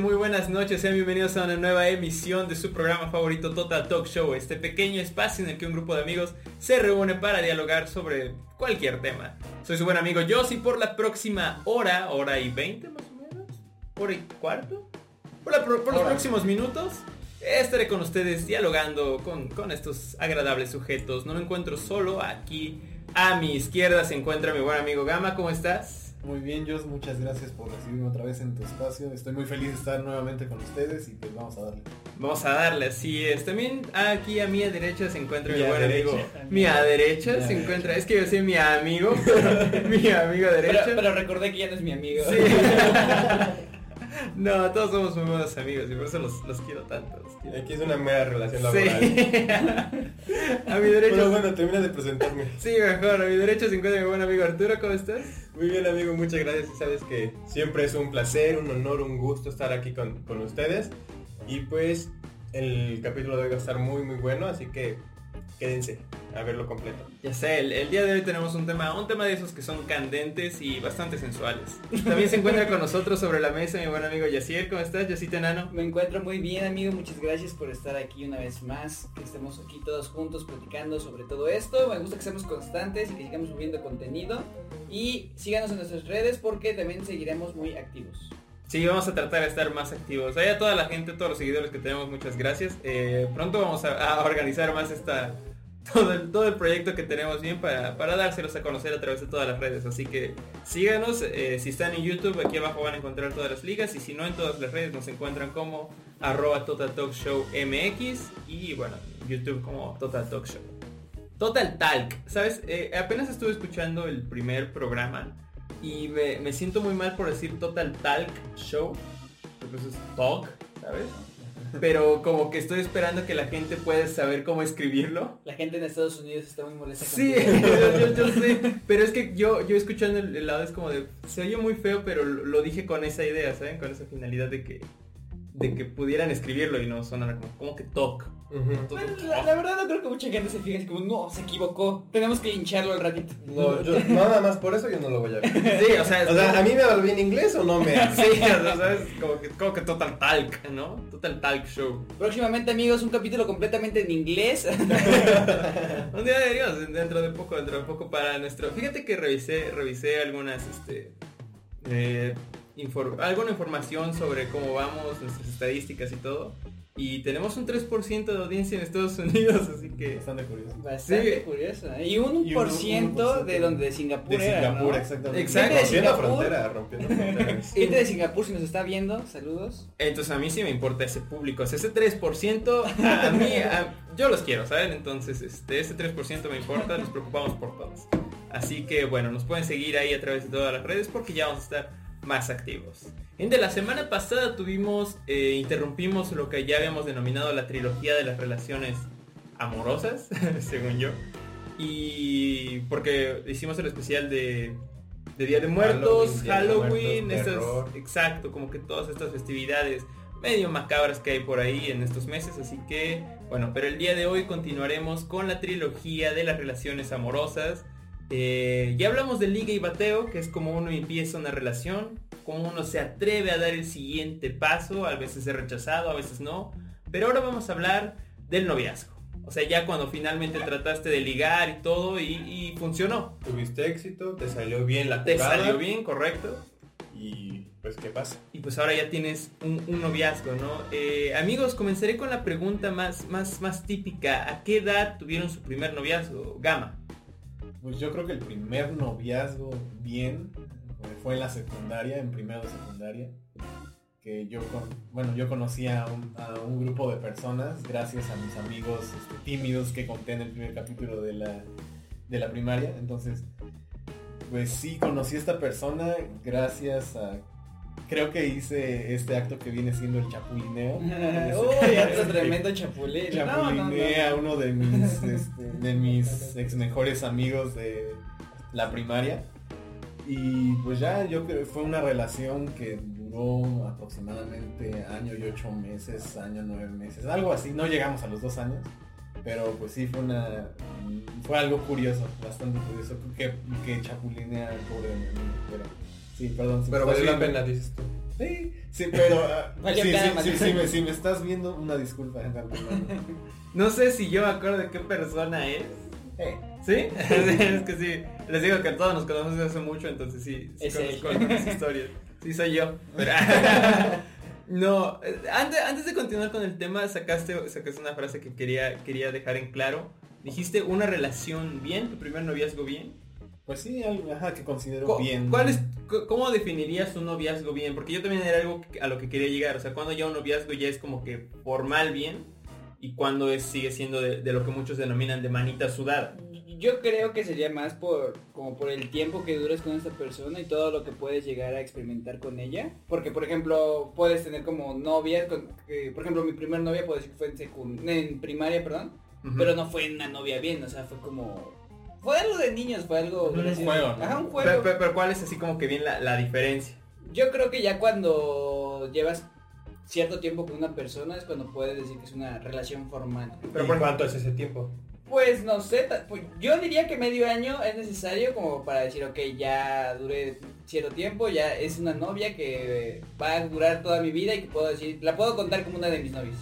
Muy buenas noches, sean bienvenidos a una nueva emisión de su programa favorito Total Talk Show, este pequeño espacio en el que un grupo de amigos se reúne para dialogar sobre cualquier tema. Soy su buen amigo Josie por la próxima hora, hora y veinte más o menos, hora y cuarto, por, la por los próximos minutos. Estaré con ustedes dialogando con, con estos agradables sujetos. No me encuentro solo, aquí a mi izquierda se encuentra mi buen amigo Gama, ¿cómo estás? Muy bien, Jos, muchas gracias por recibirme otra vez en tu espacio. Estoy muy feliz de estar nuevamente con ustedes y pues vamos a darle. Vamos a darle, así es. También aquí a mi derecha se encuentra mi, buen amigo. Mi a derecha se encuentra, es que yo soy mi amigo, mi amigo derecho. Pero, pero, recordé que ya no es mi amigo. Sí. No, todos somos muy buenos amigos y por eso los, los quiero tanto. Aquí es una mera relación laboral. Sí. a mi derecha. Pero bueno, termina de presentarme. Sí, mejor. A mi derecha se encuentra mi buen amigo Arturo. ¿Cómo estás? Muy bien, amigo. Muchas gracias. Sabes que siempre es un placer, un honor, un gusto estar aquí con, con ustedes. Y pues el capítulo debe estar muy, muy bueno. Así que quédense a verlo completo. Ya sé, el, día de hoy tenemos un tema, un tema de esos que son candentes y bastante sensuales. También se encuentra con nosotros sobre la mesa mi buen amigo Yacier. ¿Cómo estás, Yacita Enano? Me encuentro muy bien, amigo. Muchas gracias por estar aquí una vez más. Que estemos aquí todos juntos platicando sobre todo esto. Me gusta que seamos constantes y que sigamos subiendo contenido. Y síganos en nuestras redes porque también seguiremos muy activos. Sí, vamos a tratar de estar más activos. a toda la gente, todos los seguidores que tenemos, muchas gracias. Eh, pronto vamos a, organizar más esta todo el, todo el proyecto que tenemos bien para, para dárselos a conocer a través de todas las redes. Así que síganos, eh, si están en YouTube, aquí abajo van a encontrar todas las ligas y si no en todas las redes nos encuentran como arroba Total Talk Show MX y bueno, YouTube como Total Talk Show. Total Talk, ¿sabes? Eh, apenas estuve escuchando el primer programa y me, siento muy mal por decir Total Talk Show, porque eso es talk, ¿sabes? Pero como que estoy esperando que la gente pueda saber cómo escribirlo. La gente en Estados Unidos está muy molesta. Sí, yo, yo, sé. Pero es que yo, yo escuchando el, lado es como de, se oye muy feo, pero lo dije con esa idea, ¿saben? Con esa finalidad de que de que pudieran escribirlo y no sonara como, como que talk. la, verdad no creo que mucha gente se fije así como, no, se equivocó. Tenemos que hincharlo al ratito. No, yo, nada más por eso yo no lo voy a ver. Sí, o sea, o sea a mí me va bien inglés o no me Sí, o sea, ¿sabes? Como que, como que Total Talk, ¿no? Total Talk Show. Próximamente, amigos, un capítulo completamente en inglés. un día deberíamos, dentro de poco, dentro de poco para nuestro... Fíjate que revisé, revisé algunas, este... Eh, alguna información sobre cómo vamos, nuestras estadísticas y todo. Y tenemos un 3% de audiencia en Estados Unidos, así que... Bastante curioso. Bastante curioso. ¿eh? Y un, por ciento de donde de Singapur De Singapur, exactamente. Exacto. Rompiendo la frontera, rompiendo fronteras. Gente de Singapur si nos está viendo, saludos. Entonces a mí sí me importa ese público. ese 3% a mí, yo los quiero, ¿saben? Entonces este, ese 3% me importa, nos preocupamos por todos. Así que bueno, nos pueden seguir ahí a través de todas las redes porque ya vamos a estar más activos. En de la semana pasada tuvimos, eh, interrumpimos lo que ya habíamos denominado la trilogía de las relaciones amorosas, según yo. Y porque hicimos el especial de, de Día de Muertos, Halloween, exacto, como que todas estas festividades medio macabras que hay por ahí en estos meses, así que bueno, pero el día de hoy continuaremos con la trilogía de las relaciones amorosas eh, ya hablamos de liga y bateo, que es como uno empieza una relación, como uno se atreve a dar el siguiente paso, a veces es rechazado, a veces no. Pero ahora vamos a hablar del noviazgo. O sea, ya cuando finalmente trataste de ligar y todo y, funcionó. Tuviste éxito, te salió bien la Te salió bien, correcto. Y pues, ¿qué pasa? Y pues ahora ya tienes un, noviazgo, ¿no? Eh, amigos, comenzaré con la pregunta más, más, más típica. ¿A qué edad tuvieron su primer noviazgo? Gama. Pues yo creo que el primer noviazgo bien fue en la secundaria, en primero de secundaria. Que yo, con, bueno, yo conocí a un, grupo de personas gracias a mis amigos tímidos que conté en el primer capítulo de la, de la primaria. Entonces, pues sí, conocí a esta persona gracias a creo que hice este acto que viene siendo el chapulineo. Uy, otro tremendo chapulín. Chapulineé a uno de mis, este, de mis ex mejores amigos de la primaria. Y pues ya yo creo que fue una relación que duró aproximadamente año y ocho meses, año nueve meses, algo así. No llegamos a los dos años, pero pues sí fue una fue algo curioso, bastante curioso que, que chapulinea al pobre pero Sí, perdón. Pero valió la pena, dices tú. Sí, sí, pero ah, sí, sí, sí, me, si me estás viendo, una disculpa. No sé si yo me acuerdo de qué persona es. Eh, ¿Sí? es que sí. Les digo que todos nos conocemos desde hace mucho, entonces sí, sí Es conozco algunas historias. Sí, soy yo. Pero- no, eh, antes, antes de continuar con el tema, sacaste, sacaste una frase que quería, quería dejar en claro. Dijiste una relación bien, tu primer noviazgo bien. Pues sí, algo ajá, que considero Co- bien. ¿Cuál es, ¿Cómo definirías un noviazgo bien? Porque yo también era algo a lo que quería llegar. O sea, cuando ya un noviazgo ya es como que formal bien y cuando es, sigue siendo de, de lo que muchos denominan de manita sudada. Yo creo que sería más por como por el tiempo que dures con esta persona y todo lo que puedes llegar a experimentar con ella. Porque, por ejemplo, puedes tener como novias, con, por ejemplo, mi primer novia puedo decir que fue en, secund- en primaria, perdón, pero no fue una novia bien, o sea, fue como... Fue algo de niños, fue algo... Un gracioso. juego, ¿no? Ajá, un juego. Pero, pero- pero ¿cuál es así como que bien la, la diferencia? Yo creo que ya cuando llevas cierto tiempo con una persona es cuando puedes decir que es una relación formal. ¿Pero por cuánto es ese tiempo? Pues no sé, pues, yo diría que medio año es necesario como para decir, ok, ya duré cierto tiempo, ya es una novia que va a durar toda mi vida y que puedo decir, la puedo contar como una de mis novias.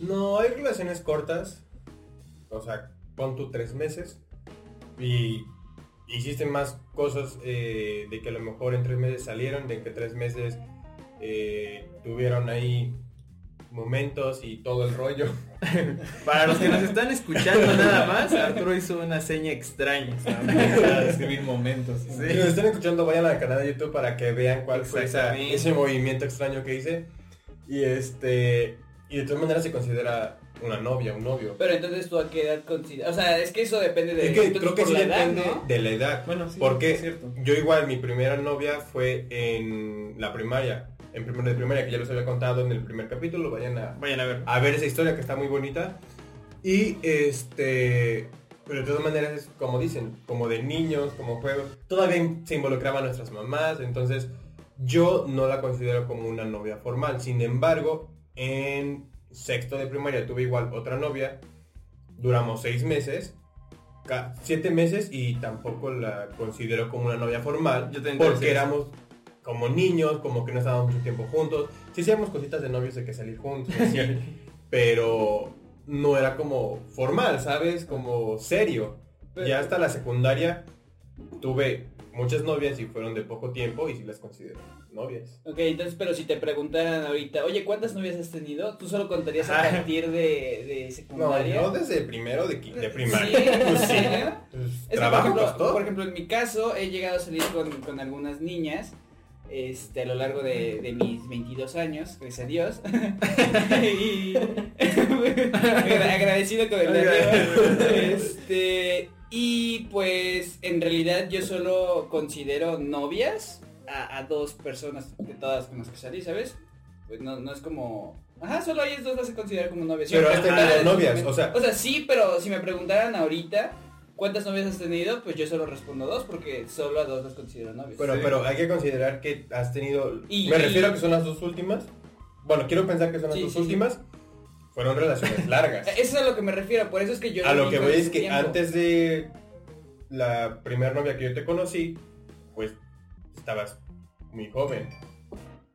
No, hay relaciones cortas. O sea, pon tú tres meses. Y hiciste más cosas eh, de que a lo mejor en tres meses salieron, de que tres meses eh, tuvieron ahí momentos y todo el rollo. Para los que nos están escuchando nada más, Arturo hizo una seña extraña. Para describir momentos. Sí. Si nos están escuchando, vayan al canal de YouTube para que vean cuál fue esa- ese movimiento extraño que hice. Y este. Y de todas maneras se considera una novia, un novio. Pero entonces tú a qué edad consideras, o sea, es que eso depende de... Es que entonces, creo que sí la edad, depende ¿no? de la edad. Bueno, sí, Porque es cierto. yo igual, mi primera novia fue en la primaria. En primero de primaria, que ya les había contado en el primer capítulo. Vayan a, Vayan a ver. a ver esa historia que está muy bonita. Y este... Pero de todas maneras es como dicen, como de niños, como juegos. Todavía se involucraban nuestras mamás, entonces yo no la considero como una novia formal. Sin embargo, en sexto de primaria tuve igual otra novia. Duramos seis meses. Siete meses y tampoco la considero como una novia formal. Yo porque éramos como niños, como que no estábamos mucho tiempo juntos. Sí hacíamos cositas de novios de que salir juntos, así, pero no era como formal, ¿sabes? Como serio. Pero- Ya hasta la secundaria tuve muchas novias y fueron de poco tiempo y sí las considero novias. Ok, entonces, pero si te preguntaran ahorita, oye, ¿cuántas novias has tenido? ¿Tú solo contarías a Ah. partir de, de No, secundaria? yo desde primero de, de Sí, primaria. pues sí. Pues, Es trabajo por, ejemplo, costó. por ejemplo, en mi caso he llegado a salir con, con algunas niñas este, a lo largo de, de mis 22 años, gracias a Dios. y agradecido con el Daniel. Este, y pues en realidad yo solo considero novias a, a dos personas de todas con las que salí, ¿sabes? Pues no, no es como... Ajá, solo a ellas dos las he considerado como novias. Pero has tenido Ah, novias, o sea- O sea, sí, pero si me preguntaran ahorita cuántas novias has tenido, pues yo solo respondo dos porque solo a dos las considero novias. Pero, Sí. pero hay que considerar que has tenido... Y- me refiero a que son las dos últimas. Bueno, quiero pensar que son las Sí, dos sí, sí. últimas. Fueron relaciones largas. Eso es a lo que me refiero, por eso es que yo... a lo que voy es que tiempo. antes de la primera novia que yo te conocí, pues estabas muy joven.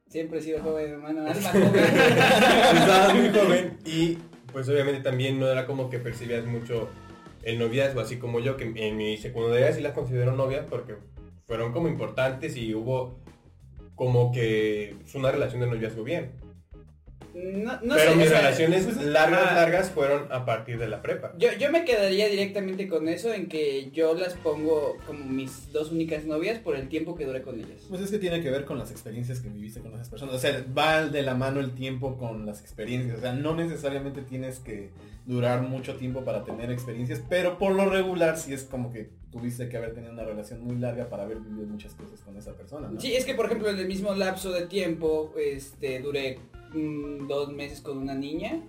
Siempre he sido joven, hermano, alma joven. estabas muy joven y pues obviamente también no era como que percibías mucho el noviazgo, así como yo, que en mi secundaria sí las considero novias porque fueron como importantes y hubo como que es una relación de noviazgo bien. No, no Pero sé, mis o sea, relaciones largas, largas fueron a partir de la prepa. Yo, yo me quedaría directamente con eso en que yo las pongo como mis dos únicas novias por el tiempo que duré con ellas. Pues es que tiene que ver con las experiencias que viviste con esas personas. O sea, va de la mano el tiempo con las experiencias. O sea, no necesariamente tienes que durar mucho tiempo para tener experiencias, pero por lo regular sí es como que tuviste que haber tenido una relación muy larga para haber vivido muchas cosas con esa persona, ¿no? Sí, es que por ejemplo en el mismo lapso de tiempo, este, duré mm, dos meses con una niña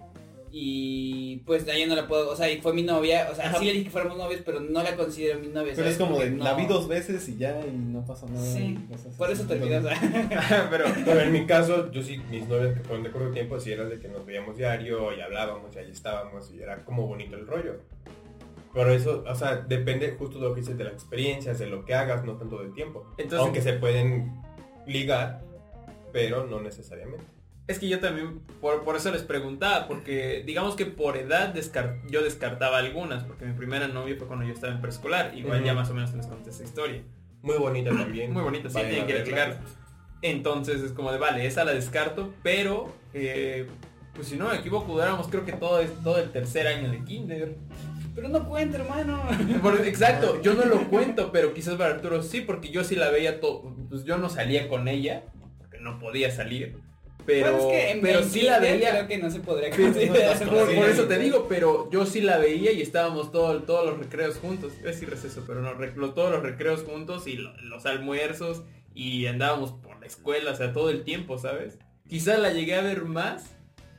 y pues ahí no la puedo, o sea, y fue mi novia, o sea, Ajá. sí le dije que fuéramos novios, pero no la considero mi novia. Pero ¿sabes? es como Porque de, no- la vi dos veces y ya, y no pasó nada. Sí, y cosas por eso terminas. pero, Pero en mi caso, yo sí, mis novias que fueron de corto tiempo, sí eran de que nos veíamos diario y hablábamos y ahí estábamos y era como bonito el rollo. Pero eso, o sea, depende justo de lo que dices de las experiencias, de lo que hagas, no tanto del tiempo. Entonces- Aunque se pueden ligar, pero no necesariamente. Es que yo también, por, por eso les preguntaba, porque digamos que por edad yo descartaba algunas, porque mi primera novia fue cuando yo estaba en preescolar, igual ya más o menos les conté esa historia. Muy bonita también. Muy bonita, sí, tienen que. Entonces es como de, vale, esa la descarto, pero, eh, pues si no me equivoco, duráramos creo que todo, es- todo el tercer año de kinder. Pero no cuenta, hermano. Por- exacto, yo no lo cuento, pero quizás para Arturo sí, porque yo sí la veía todo, pues yo no salía con ella, porque no podía salir, pero, Bueno, es que en- pero en sí la veía. Creo que no se podría Por, por- por eso te digo, pero yo sí la veía y estábamos todo- todos los recreos juntos. Iba a decir receso, pero no, rec- lo- todos los recreos juntos y lo- los almuerzos y andábamos por la escuela, o sea, todo el tiempo, ¿sabes? Quizás la llegué a ver más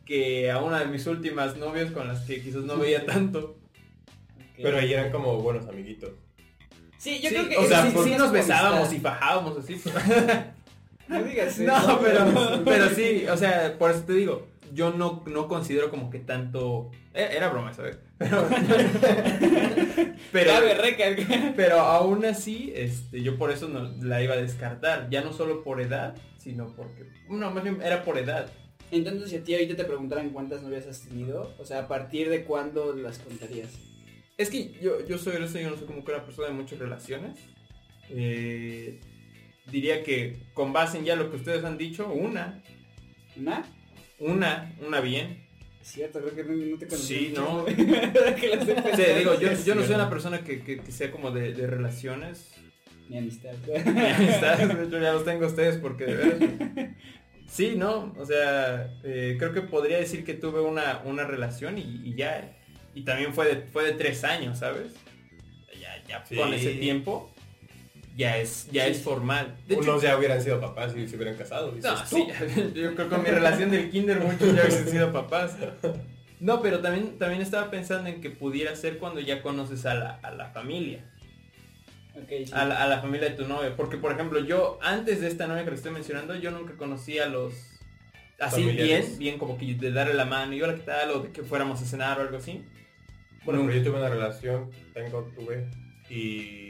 que a una de mis últimas novias con las que quizás no veía tanto. Pero ahí eran como buenos amiguitos. Sí, yo Sí, creo que o sea, sí, sí, sí sí es nos besábamos y amistad. fajábamos así. No digas eso. No, pero, pero sí, o sea, por eso te digo, yo no, no considero como que tanto... e- Era broma, ¿sabes? Pero, pero, pero aún así, este, yo por eso no la iba a descartar, ya no solo por edad, sino porque, no, más bien era por edad. Entonces, si a ti ahorita te preguntaran cuántas novias has tenido, o sea, a partir de cuándo las contarías. Es que yo, yo soy eso, yo no soy como que una persona de muchas relaciones. Eh, diría que con base en ya lo que ustedes han dicho, una, ¿Una? una, una bien. Es cierto, creo que no, no te conocí. Sí, no. Pensado. digo, yo, yo no soy una persona que, que- que sea como de, de relaciones. Mi amistad. Mi amistad, hecho, ya los tengo a ustedes porque de veras. Sí, no, o sea, eh, creo que podría decir que tuve una, una relación y, y ya. Y también fue de, fue de tres años, ¿sabes? Ya, ya Sí. con ese tiempo ya es, ya Sí. es formal. De hecho, Unos ya hubieran sido papás y se hubieran casado. dices no, sí, yo creo que con mi relación del kinder muchos ya hubiesen sido papás. No, pero también, también estaba pensando en que pudiera ser cuando ya conoces a la, a la familia. Sí. a la, a la familia de tu novia. Porque, por ejemplo, yo, antes de esta novia que le estoy mencionando, yo nunca conocí a los... Así Familiares. bien, bien como que de darle la mano y hola, ¿qué tal? O de que fuéramos a cenar o algo así. Bueno, Nunca. pero yo tuve una relación, tengo, tuve, y...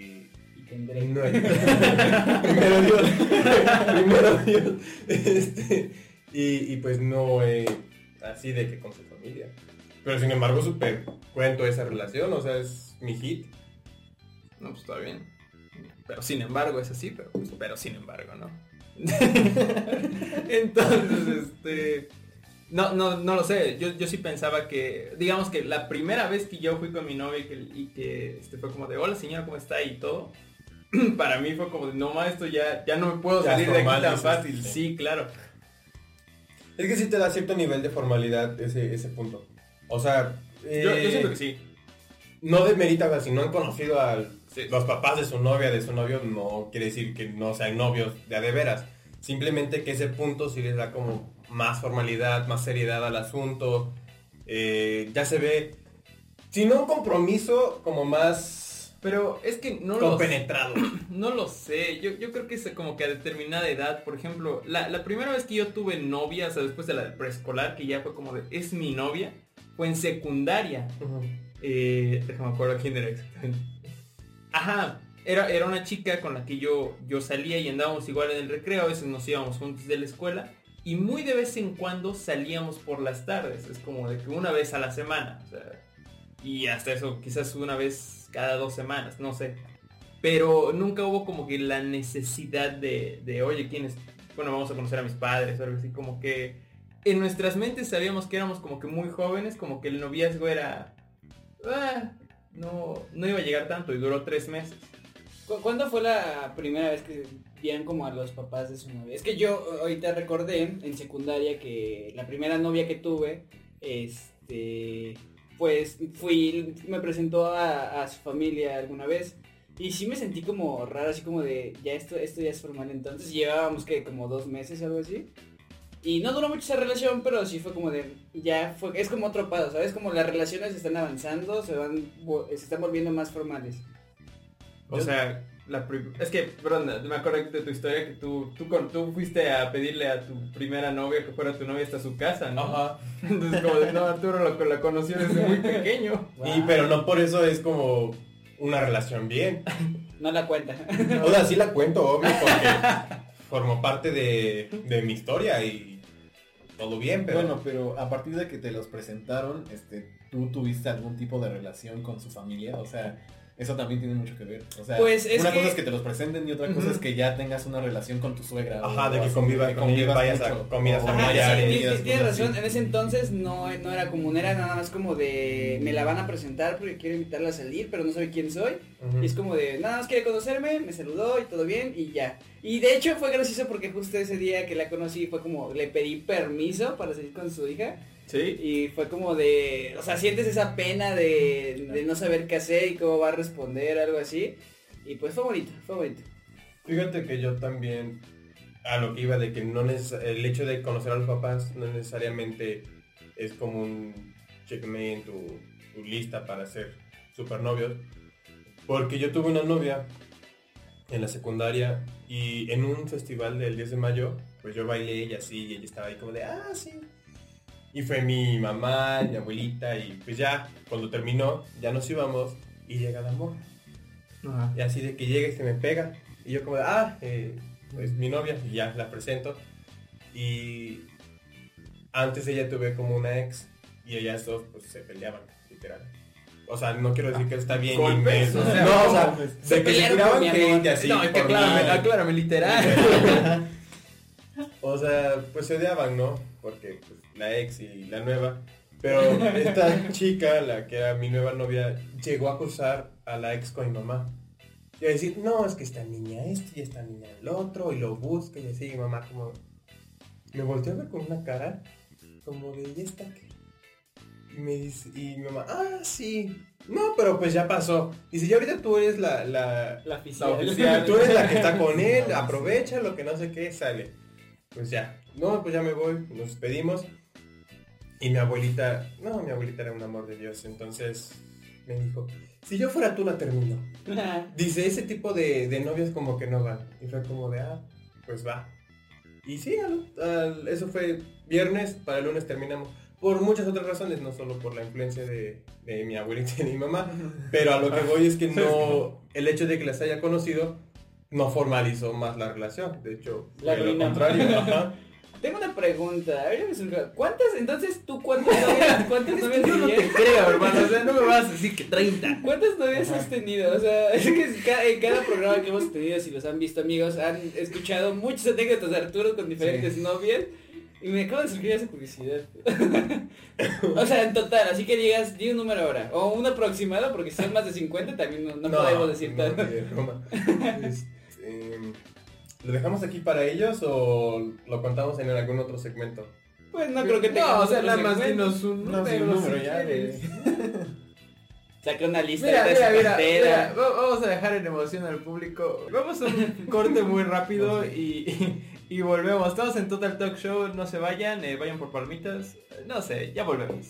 Y tendré. No, primero Dios, primero Dios, este, y, y pues no eh, así de que con su familia. Pero sin embargo, súper cuento esa relación, o sea, es mi hit. No, pues está bien. Pero sin embargo es así, pero, pues, pero sin embargo, ¿no? Entonces, este... No, no, no lo sé. Yo, yo sí pensaba que, digamos que la primera vez que yo fui con mi novia y que, y que este, fue como de, hola señora, ¿cómo está? Y todo. Para mí fue como de, no, ma, esto ya, ya no me puedo Ya salir de aquí tan fácil. sí. Sí, claro. Es que sí te da cierto nivel de formalidad ese, ese punto. O sea, Yo, eh, yo siento que sí. no demerita, o sea, si no han conocido a Sí. los papás de su novia, de su novio, no quiere decir que no sean novios de a de veras. Simplemente que ese punto sí les da como más formalidad, más seriedad al asunto. Eh, ya se ve, si no un compromiso, como más Pero es que no lo compenetrado. No lo sé, yo, yo creo que es como que a determinada edad, por ejemplo, la, la primera vez que yo tuve novia, o sea, después de la preescolar, que ya fue como de, es mi novia, fue en secundaria. Eh, déjame acuerdo quién era exactamente. Ajá, era, era una chica con la que yo, yo salía y andábamos igual en el recreo, a veces nos íbamos juntos de la escuela, y muy de vez en cuando salíamos por las tardes, es como de que una vez a la semana, o sea, y hasta eso quizás una vez cada dos semanas, no sé. Pero nunca hubo como que la necesidad de, de oye, ¿quién es? Bueno, vamos a conocer a mis padres o algo así, como que en nuestras mentes sabíamos que éramos como que muy jóvenes, como que el noviazgo era... ah, no, no iba a llegar tanto y duró tres meses. ¿Cu- ¿Cuándo fue la primera vez que vieron como a los papás de su novia? Es que yo ahorita recordé en secundaria que la primera novia que tuve, este, pues fui, me presentó a, a su familia alguna vez y sí me sentí como raro, así como de, ya esto, esto ya es formal entonces, llevábamos que como dos meses o algo así. Y no duró mucho esa relación, pero sí fue como de, ya fue, es como otro paso, ¿sabes? Como las relaciones están avanzando, se van, se están volviendo más formales. O Yo- sea, la es que, perdón, me acuerdo de tu historia que tú, tú, con, tú fuiste a pedirle a tu primera novia que fuera tu novia hasta su casa, ¿no? Ajá. Entonces como de, no, Arturo lo, la conoció desde muy pequeño. Y, pero no por eso es como una relación bien. No la cuenta. O sea, sí la cuento, obvio, porque formó parte de, de mi historia y todo bien, pero... Bueno, pero a partir de que te los presentaron, este, ¿tú tuviste algún tipo de relación con su familia? O sea, eso también tiene mucho que ver. O sea, Pues, es una que- cosa es que te los presenten y otra cosa es que ya tengas una relación con tu suegra. Ajá, o de que así, conviva- que convivas vayas a mucho, comidas Ajá, familiares, sí, comidas, tienes- razón, así. en ese entonces no, no era común, era nada más como de me la van a presentar porque quiero invitarla a salir, pero no sabe quién soy. Y es como de, nada más quiere conocerme, me saludó y todo bien y ya. Y de hecho fue gracioso porque justo ese día que la conocí fue como, le pedí permiso para salir con su hija. Sí. Y fue como de, o sea, sientes esa pena de, de no saber qué hacer y cómo va a responder, algo así. Y pues fue bonito, fue bonito. Fíjate que yo también a lo que iba de que no el hecho de conocer a los papás no necesariamente es como un checkmate en tu, tu lista para ser supernovios. Porque yo tuve una novia en la secundaria y en un festival del 10 de mayo, pues yo bailé y así, y ella estaba ahí como de, ah, sí. Y fue mi mamá, mi abuelita, y pues ya, cuando terminó, ya nos íbamos y llega el amor. Ajá. Y así de que llega y se me pega. Y yo como de, ah, eh, pues mi novia, y ya la presento. Y antes ella tuve como una ex y ellas dos pues se peleaban, literal. O sea, no quiero decir que está bien. ni ¿Golpes? me- O sea, no, o sea, Se se pelearon mi amor. así. no, es que aclárame, aclárame, literal. O sea, pues se odiaban, ¿no? Porque pues, la ex y la nueva. Pero esta chica, la que era mi nueva novia, llegó a acusar a la ex con mi mamá. Y a decir, no, es que esta niña esto y esta niña el otro, y lo busca y así, y mamá como... Me volteó a ver con una cara como de, ¿y esta qué? Y me dice, y mi mamá, ah, sí. No, pero pues ya pasó. Dice, ya ahorita tú eres la, la, La La oficial. oficial. Tú eres la que está con él, aprovecha lo que no sé qué, sale. Pues ya, no, pues ya me voy, nos despedimos. Y mi abuelita, no, mi abuelita era un amor de Dios, entonces me dijo, si yo fuera tú la termino. Dice, ese tipo de, de novias como que no van. Y fue como de, ah, pues va. Y sí, al- al- eso fue viernes, para el lunes terminamos. Por muchas otras razones, no solo por la influencia de, de mi abuelita y de mi mamá, pero a lo que voy es que no, el hecho de que las haya conocido no formalizó más la relación. De hecho, La fue lo contrario. ajá. Tengo una pregunta, a ver, me surgió. ¿cuántas, entonces tú cuántas novias, cuántas novias Yo no te creo, hermano. O sea, no me vas a decir que 30. ¿Cuántas novias has tenido? O sea, es que en cada programa que hemos tenido, si los han visto amigos, han escuchado muchas anécdotas de Arturo con diferentes novias. Y me acaba de surgir esa curiosidad. o sea, en total, así que digas, di un número ahora. O un aproximado, porque si son más de 50 también no, no podemos decir no, broma. Este, ¿Lo dejamos aquí para ellos o lo contamos en algún otro segmento? Pues no creo que No, tengamos o sea, otro nada más dinos un No, sí, número. un número si ya, quieres. Saca una lista Mira, de mira, vamos a dejar en emoción al público. Vamos a un corte muy rápido y, y volvemos. Estamos en Total Talk Show, no se vayan, eh, vayan por palmitas. No sé, ya volvemos.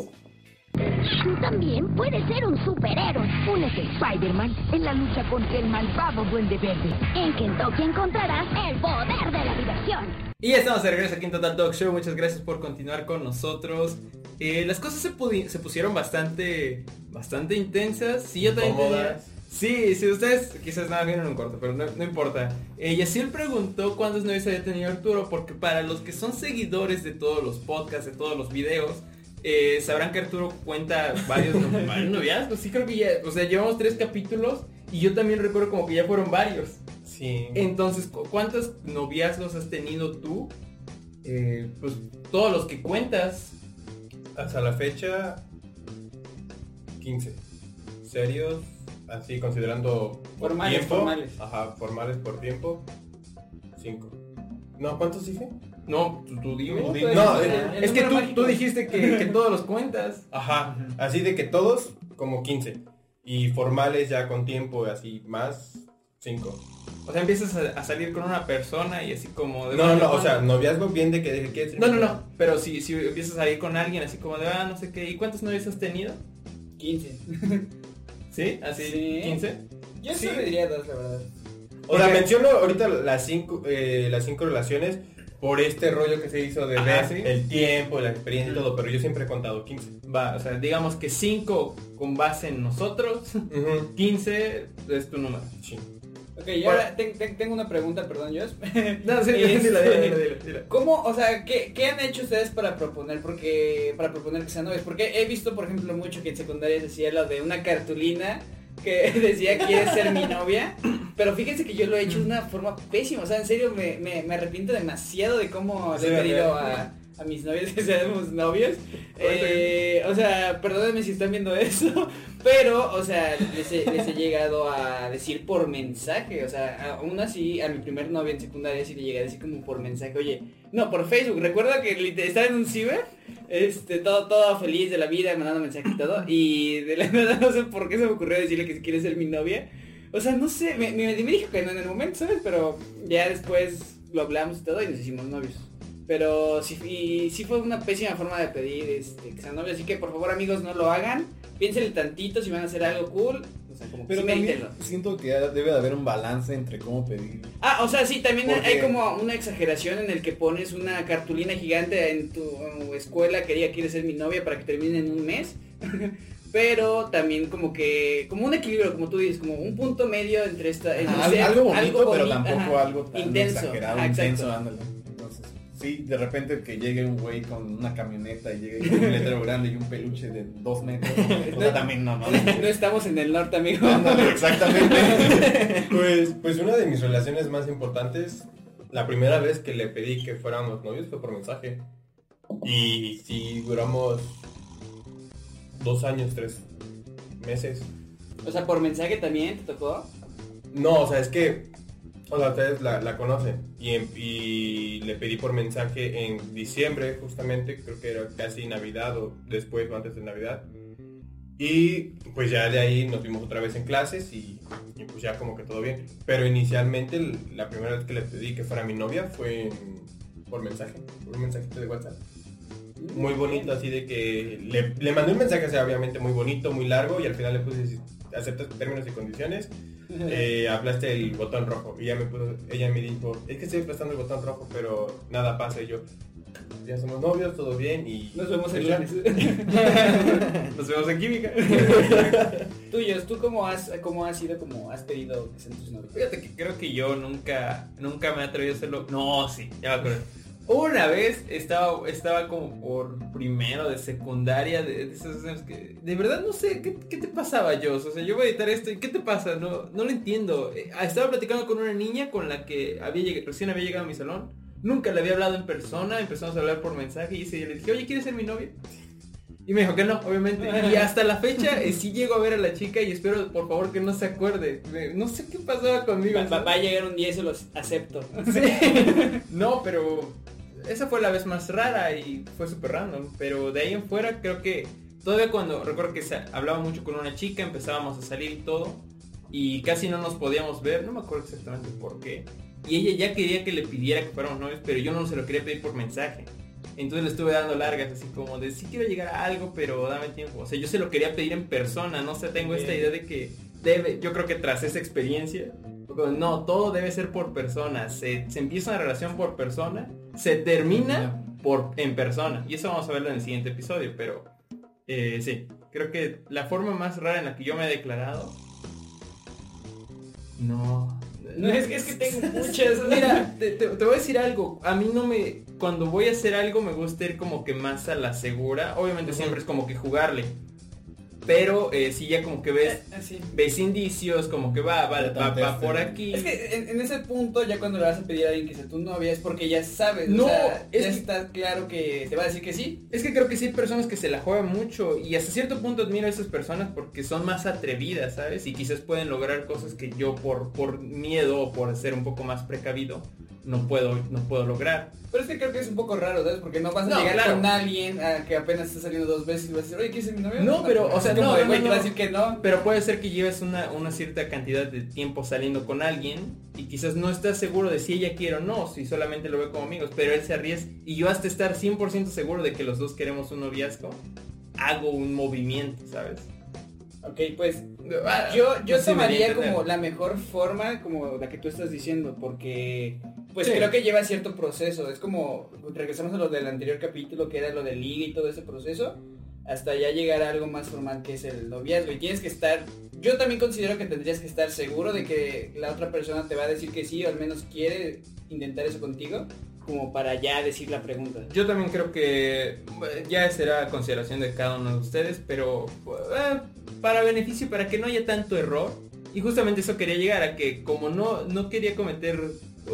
Tú también puedes ser un superhéroe. Únete Spider-Man en la lucha contra el malvado Duende Verde. En Kentucky encontrarás el poder de la diversión. Y ya estamos de regreso aquí en Total Talk Show. Muchas gracias por continuar con nosotros. Eh, las cosas se, pudi- se pusieron bastante, bastante intensas. Sí, yo también tenía-. Sí, sí, ustedes quizás nada vieron un corto, pero no, no importa. Eh, Yaciel preguntó cuántos novios había tenido Arturo, porque para los que son seguidores de todos los podcasts, de todos los videos, eh, sabrán que Arturo cuenta varios, no- varios noviazgos. Sí, creo que ya, o sea, llevamos tres capítulos y yo también recuerdo como que ya fueron varios. Sí. Entonces, ¿cu- ¿cuántos noviazgos has tenido tú? Eh, pues todos los que cuentas. Hasta la fecha, 15. Serios, así considerando por Formales, tiempo. formales. Ajá, formales por tiempo, 5. No, ¿cuántos dije? No, tú, tú dime. Tú no, es que tú, dijiste que, que todos los cuentas. Ajá, así de que todos como 15. Y formales ya con tiempo, así más 5. O sea, empiezas a, a salir con una persona y así como de... No, no, o sea, noviazgo bien de que No, no, no. Pero si, si empiezas a ir con alguien así como de, ah, no sé qué. ¿Y cuántos novios has tenido? 15. ¿Sí? ¿Así? Sí. ¿15? Yo Sí. solo diría dos, la verdad. O sea, menciono ahorita las cinco, eh, las cinco relaciones por este rollo que se hizo de Ajá, ver sí. el tiempo, la experiencia y todo, pero yo siempre he contado 15. Va, o sea, digamos que 5 con base en nosotros. Ujú. 15 es tu número. Sí. Ok, y ahora ten- ten- tengo una pregunta, perdón, Jos. No, sí, Este, dila, dila, dila. ¿Cómo, o sea, ¿qué, qué han hecho ustedes para proponer, porque, para proponer que sean novios? Porque he visto, por ejemplo, mucho que en secundaria decía lo de una cartulina que decía quieres ser mi novia, pero fíjense que yo lo he hecho de una forma pésima, o sea, en serio me, me, me arrepiento demasiado de cómo le he Sí, pedido a, a mis novios que seamos novios. Eh, o sea, perdónenme si están viendo eso, pero, o sea, les he, les he llegado a decir por mensaje, o sea, aún así a mi primer novia en secundaria sí le llegué a decir como por mensaje, oye, no, por Facebook, recuerda que estaba en un ciber, este, todo, todo feliz de la vida, mandando mensajes y todo, y de la nada no sé por qué se me ocurrió decirle que quiere ser mi novia, o sea, no sé, me, me dijo que no en el momento, ¿sabes? Pero ya después lo hablamos y todo y nos hicimos novios. Pero sí, y sí fue una pésima forma de pedir este, novios, así que por favor amigos no lo hagan, piénsenle tantito si van a hacer algo cool, o sea, como que Pero sí también medítenlo. siento que debe de haber un balance entre cómo pedir. Ah, o sea, sí, también Porque- hay como una exageración en el que pones una cartulina gigante en tu escuela que ella quiere ser mi novia para que termine en un mes. Pero también como que, como un equilibrio, como tú dices, como un punto medio entre esta... entre Ajá, ser algo bonito, pero tampoco ajá, algo tan intenso, exagerado, ajá, intenso, ándale. Sí, de repente que llegue un güey con una camioneta y llegue con un letrero grande y un peluche de dos metros, o sea, también no, no. No estamos en el norte, amigo. Exactamente. Pues, pues una de mis relaciones más importantes, la primera vez que le pedí que fuéramos novios fue por mensaje. Y sí, duramos dos años, tres meses. O sea, por mensaje también te tocó. No, o sea, es que, o sea, ustedes la, la conocen. Y, le pedí por mensaje en diciembre, justamente, creo que era casi Navidad o después o antes de Navidad. Y pues ya de ahí nos vimos otra vez en clases y, pues ya como que todo bien. Pero inicialmente la primera vez que le pedí que fuera mi novia fue por mensaje, por un mensajito de WhatsApp. Muy bonito, así de que le, le mandé un mensaje, o sea, obviamente muy bonito, muy largo y al final le puse aceptas términos y condiciones eh, aplaste el botón rojo y ella me puso, ella me dijo, es que estoy aplastando el botón rojo, pero nada pasa y yo, ya somos novios, todo bien y Nos vemos ya. lunes. Nos vemos en química. Tuyos, ¿tú cómo has, cómo has sido, como has pedido que sean tus novios? Fíjate que creo que yo nunca, nunca me he atrevido a hacerlo. No, sí, ya me acuerdo. Una vez estaba, estaba como por primero de secundaria, de, años que de verdad no sé qué, qué te pasaba, yo. O sea, yo voy a editar esto y qué te pasa, no, no lo entiendo. Eh, estaba platicando con una niña con la que había lleg- recién había llegado a mi salón. Nunca le había hablado en persona, empezamos a hablar por mensaje y día le dije, oye, ¿quieres ser mi novia? Y me dijo que no, obviamente. Y hasta la fecha eh, sí llego a ver a la chica y espero por favor que no se acuerde. No sé qué pasaba conmigo. Va, va- va a llegar un día y se los acepto. Sí. No, pero esa fue la vez más rara y fue súper random. Pero de ahí en fuera creo que todavía cuando recuerdo que hablaba mucho con una chica, empezábamos a salir y todo. Y casi no nos podíamos ver, no me acuerdo exactamente por qué. Y ella ya quería que le pidiera que fuéramos novios, pero yo no se lo quería pedir por mensaje. Entonces le estuve dando largas, así como de sí quiero llegar a algo, pero dame tiempo. O sea, yo se lo quería pedir en persona, no sé, tengo esta idea de que debe, yo creo que tras esa experiencia, no, todo debe ser por persona. Se, se empieza una relación por persona, se termina por en persona. Y eso vamos a verlo en el siguiente episodio, pero eh, sí, creo que la forma más rara en la que yo me he declarado. No. No, es que, es que tengo muchas. Mira, te, te- te voy a decir algo. A mí no me. Cuando voy a hacer algo me gusta ir como que más a la segura. Obviamente siempre es como que jugarle. Pero eh, si ya como que ves. Así. Ves indicios, como que va, va, por aquí. Es que en, en ese punto, ya cuando le vas a pedir a alguien que sea tu novia, es porque ya sabes. No, o sea, es ya que- está claro que te va a decir que sí. Es que creo que sí hay personas que se la juegan mucho y hasta cierto punto admiro a esas personas porque son más atrevidas, ¿sabes? Y quizás pueden lograr cosas que yo por, por miedo o por ser un poco más precavido no puedo, no puedo lograr. Pero es que creo que es un poco raro, ¿sabes? Porque no vas a No, llegar claro. con alguien a que apenas está saliendo dos veces y vas a decir, oye, ¿quieres ser mi novia? No, pero, o sea, no, de, no, güey, no. te va a decir que no. Pero puede ser que lleves una, una cierta cantidad de tiempo saliendo con alguien y quizás no estás seguro de si ella quiere o no, si solamente lo ve como amigos, pero él se arriesga y yo hasta estar 100% seguro de que los dos queremos un noviazgo, hago un movimiento, ¿sabes? Ok, pues Ah, yo, yo no tomaría como la mejor forma, como la que tú estás diciendo, porque pues Sí. creo que lleva cierto proceso. Es como, regresamos a lo del anterior capítulo, que era lo de liga y todo ese proceso. hasta ya llegar a algo más formal que es el noviazgo. Y tienes que estar, yo también considero que tendrías que estar seguro de que la otra persona te va a decir que sí o al menos quiere intentar eso contigo, como para ya decir la pregunta. Yo también creo que bueno, ya será consideración de cada uno de ustedes, pero eh, para beneficio, para que no haya tanto error. Y justamente eso quería llegar a que como no, no quería cometer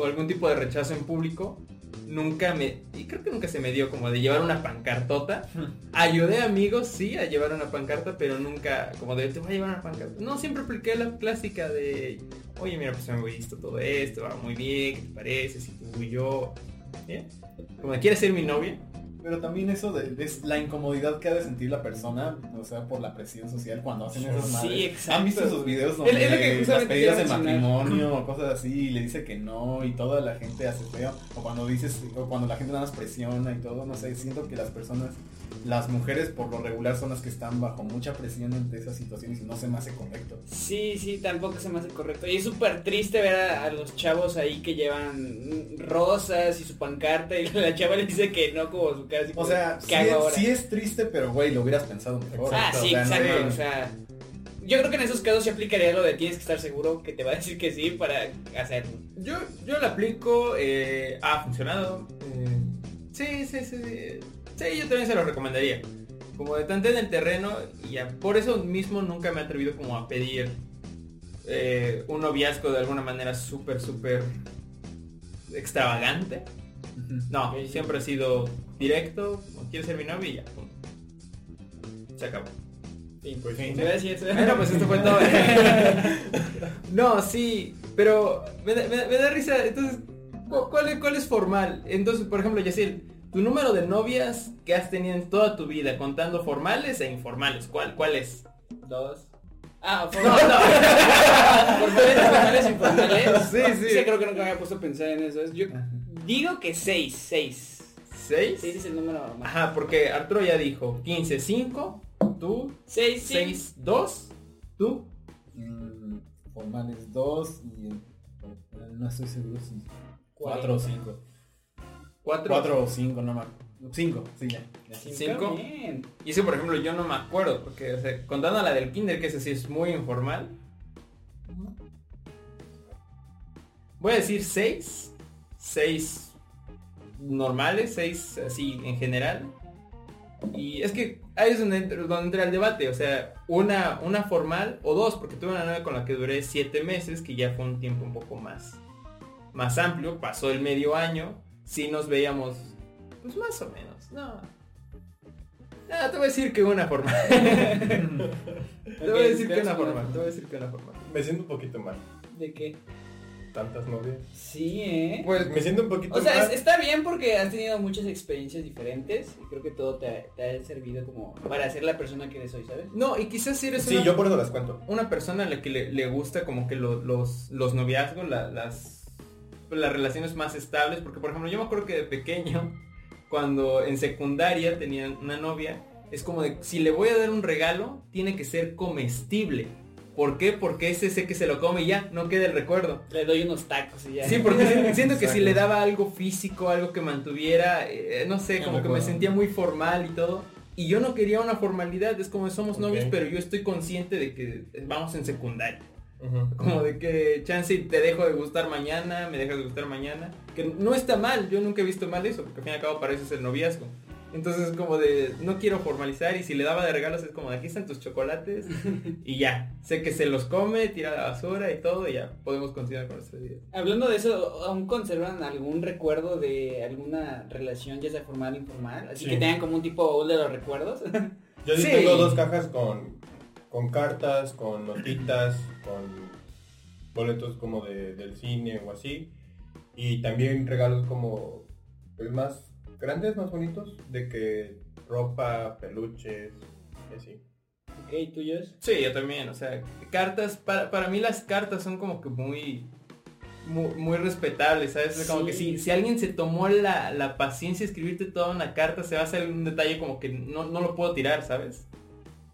algún tipo de rechazo en público, nunca me, y creo que nunca se me dio como de llevar una pancartota. Ayudé a amigos, sí, a llevar una pancarta, pero nunca como de te voy a llevar una pancarta. No, siempre apliqué la clásica de, oye, mira, pues me he visto todo esto, va muy bien, ¿qué te parece? Si tú y yo, ¿bien? Como de, ¿quieres ser mi novia? Pero también eso de, de la incomodidad que ha de sentir la persona, o sea, por la presión social cuando hacen esas Sí, madres. exacto. ¿Han visto esos videos donde las pedidas de matrimonio o cosas así y le dice que no y toda la gente hace feo? O cuando dices, o cuando la gente nada más presiona y todo, no sé, siento que las personas, las mujeres por lo regular son las que están bajo mucha presión ante esas situaciones y no se me hace correcto. Sí, sí, tampoco se me hace correcto. Y es súper triste ver a, a los chavos ahí que llevan rosas y su pancarta y la chava le dice que no como su cara. así O sea, ¿qué sí es, ahora? sí es triste, pero güey, lo hubieras pensado mejor. Ah, O sí, sea, exacto. O sea, yo creo que en esos casos se aplicaría lo de tienes que estar seguro que te va a decir que sí para hacerlo. Yo, yo la aplico, eh, ha funcionado. eh, sí, sí, sí. Sí, yo también se lo recomendaría. Como de tanto en el terreno y ya, por eso mismo nunca me he atrevido como a pedir eh, un noviazgo de alguna manera súper, súper extravagante. No, sí. siempre ha sido directo, quieres ser mi novia y ya. Se acabó. Fin. Pues sí. Gracias. Bueno, pues esto fue todo. no, sí, pero me da, me da- me da risa. Entonces, ¿cu- ¿cuál, ¿cuál es formal? Entonces, por ejemplo, Yacil, tu número de novias que has tenido en toda tu vida, contando formales e informales, ¿cuál, cuál es? Dos. Ah, No, formales. no. formales, formales, informales. Sí, sí. Sí, creo que nunca me había puesto a pensar en eso. Yo digo que seis, seis. ¿Seis? Seis es el número más. Ajá, porque Arturo ya dijo 15, 5, tú, Seis, sí. 6, 2, tú. Mm, formales 2 y eh, no estoy seguro si Cuatro. 4 o 5. 4. 4 o 5, no más. 5, sí, ya. ya. Cinco. Bien. Y eso, por ejemplo, yo no me acuerdo, porque o sea, contando la del kinder, que ese sí es muy informal. Voy a decir seis. Seis normales, seis así en general. Y es que ahí es donde entra, donde entra el debate, o sea, una, una formal o dos, porque tuve una novia con la que duré siete meses, que ya fue un tiempo un poco más, más amplio, pasó el medio año, sí nos veíamos, pues más o menos, no. Ah, te voy a decir que una formal. te voy a decir que una formal, te voy a decir que una formal. Me siento un poquito mal. ¿De qué? Tantas novias. Sí, ¿eh? Pues me siento un poquito O sea, mal. es- está bien porque has tenido muchas experiencias diferentes y creo que todo te ha, te ha servido como para ser la persona que eres hoy, ¿sabes? No, y quizás si eres Sí, una, yo por eso las cuento. una persona a la que le, le gusta como que lo- los, los noviazgos, la- las, las relaciones más estables, porque por ejemplo yo me acuerdo que de pequeño, cuando en secundaria tenía una novia, es como de, si le voy a dar un regalo, tiene que ser comestible. ¿Por qué? Porque ese sé que se lo come y ya, no queda el recuerdo. Le doy unos tacos y ya. Sí, porque si- siento que si le daba algo físico, algo que mantuviera, eh, no sé, como que me sentía muy formal y todo. Y yo no quería una formalidad, es como somos novios, pero yo estoy consciente de que vamos en secundaria. Como de que chance y te dejo de gustar mañana, me dejas de gustar mañana. Que no está mal, yo nunca he visto mal eso, porque al fin y al cabo es el noviazgo. Entonces es como de, no quiero formalizar y si le daba de regalos es como de aquí están tus chocolates y ya. Sé que se los come, tira la basura y todo y ya podemos continuar con nuestra vida. Hablando de eso, ¿aún conservan algún recuerdo de alguna relación, ya sea formal o informal? Así Sí. que tengan como un tipo de los recuerdos. Yo sí Sí. tengo dos cajas con, con cartas, con notitas, con boletos como de, del cine o así. Y también regalos como pues, más grandes, más bonitos, de que ropa, peluches, y así. ok, tuyos. Sí, yo también, o sea, cartas, para, para mí las cartas son como que muy, muy, muy respetables, ¿sabes? Sea, Como Sí. que si, si alguien se tomó la, la paciencia de escribirte toda una carta, se va a hacer un detalle como que no, no lo puedo tirar, ¿sabes?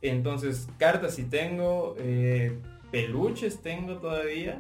Entonces, cartas sí tengo, eh, peluches tengo todavía.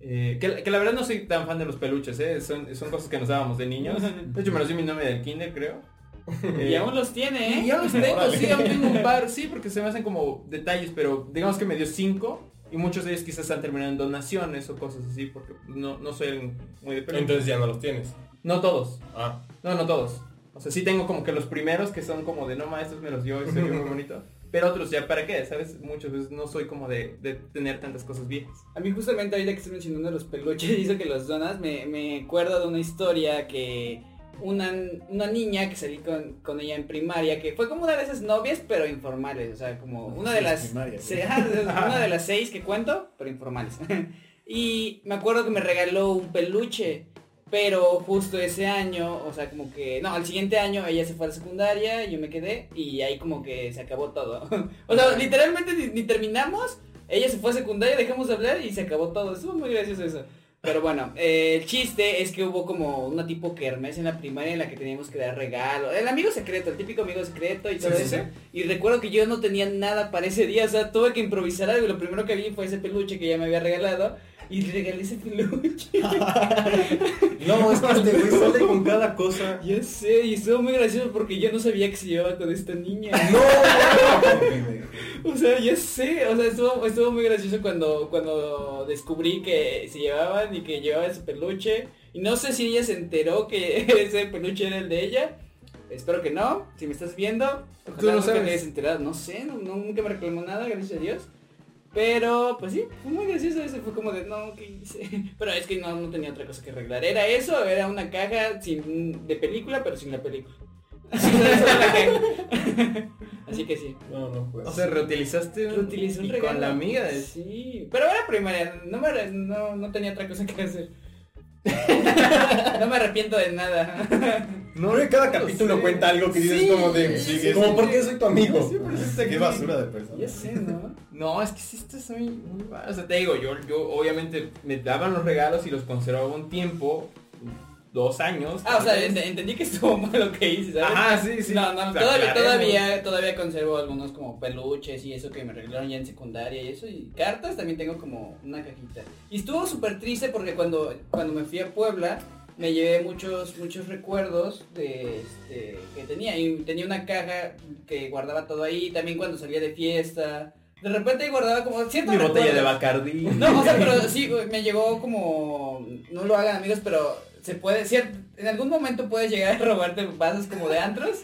Eh, que, que la verdad no soy tan fan de los peluches, ¿eh? son, son cosas que nos dábamos de niños. De hecho, me los dio mi novia del kinder, creo. Y aún los tiene, ¿eh? Y ya los tengo, Órale. sí, aún tengo un par, sí, porque se me hacen como detalles, pero digamos que me dio cinco y muchos de ellos quizás están terminando en donaciones o cosas así, porque no, no soy muy de pelo. Entonces ya no los tienes. No todos, Ah. no, no todos. O sea, sí tengo como que los primeros que son como de no ma, estos me los dio y se vio muy bonito. Pero otros ya, ¿para qué? ¿Sabes? Muchas veces no soy como de, de tener tantas cosas viejas. A mí justamente ahorita que estoy mencionando los peluches y eso que los donas, me, me acuerdo de una historia que una, una niña que salí con, con ella en primaria, que fue como una de esas novias, pero informales, o sea, como una de Sí, las... primaria, se- ajá, una de las seis que cuento, pero informales. y me acuerdo que me regaló un peluche. Pero justo ese año, o sea, como que, no, al siguiente año ella se fue a la secundaria, yo me quedé y ahí como que se acabó todo. o sea, literalmente ni, ni terminamos, ella se fue a secundaria, dejamos de hablar y se acabó todo. Estuvo muy gracioso eso. Pero bueno, eh, el chiste es que hubo como una tipo kermés en la primaria en la que teníamos que dar regalo. El amigo secreto, el típico amigo secreto y todo Sí, sí, eso. Y recuerdo que yo no tenía nada para ese día, o sea, tuve que improvisar algo y lo primero que vi fue ese peluche que ella me había regalado. Y regalé ese peluche. No, es que este güey sale con cada cosa. ya sé, y estuvo muy gracioso porque yo no sabía que se llevaba con esta niña. O sea, ya sé, o sea, estuvo, estuvo muy gracioso cuando, cuando descubrí que se llevaban y que llevaba ese peluche. Y no sé si ella se enteró que ese peluche era el de ella. Espero que no. Si me estás viendo, Tú no nunca sabes. te hayas enterado. No sé, no- no- nunca me reclamó nada, gracias a Dios. Pero, pues sí, fue muy gracioso eso. Fue como de, no, ¿qué hice? Pero es que no, no tenía otra cosa que arreglar. Era eso, era una caja sin, de película, pero sin la película. Así, que sí. No, no puedo. O sea, reutilizaste un, Reutilizé un y regalo. con la amiga de... Sí, pero era primaria, no, me, no, no tenía otra cosa que hacer. no me arrepiento de nada. No, cada capítulo sé. cuenta algo que dices Sí, como de... sí, sí, como, sí. ¿por qué soy tu amigo? Qué basura de persona. ya sé, ¿no? No, es que sí estás muy, muy. O sea, te digo, yo, yo obviamente me daban los regalos y los conservaba un tiempo, dos años. Ah, o sea, ent- entendí que estuvo mal lo que hice, ¿sabes? Ajá, sí, sí. No, no, todavía, todavía conservo algunos como peluches y eso que me regalaron ya en secundaria y eso. Y cartas también tengo como una cajita. Y estuvo súper triste porque cuando, cuando me fui a Puebla me llevé muchos, muchos recuerdos de este, que tenía. Y tenía una caja que guardaba todo ahí. También cuando salía de fiesta. De repente guardaba como Mi botella de. Bacardí. No, o sea, pero sí, me llegó como, no lo hagan amigos, pero se puede, cier- en algún momento puedes llegar a robarte vasos como de antros.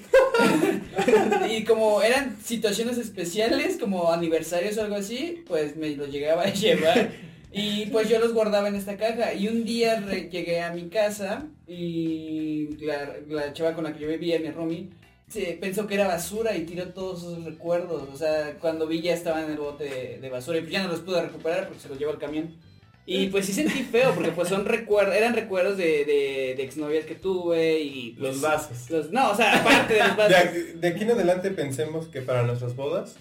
y como eran situaciones especiales, como aniversarios o algo así, pues me los llegaba a llevar. Y pues yo los guardaba en esta caja. Y un día re- llegué a mi casa y la, la chava con la que yo vivía, mi roomie, se pensó que era basura y tiró todos esos recuerdos. O sea, cuando vi ya estaban en el bote de, de basura y pues ya no los pude recuperar porque se los llevó el camión. Y pues sí sentí feo porque pues son recuerdos, eran recuerdos de, de, de exnovias que tuve y pues, Los vasos. los- no, o sea, aparte de los De, vasos. aquí- de aquí en adelante pensemos que para nuestras bodas,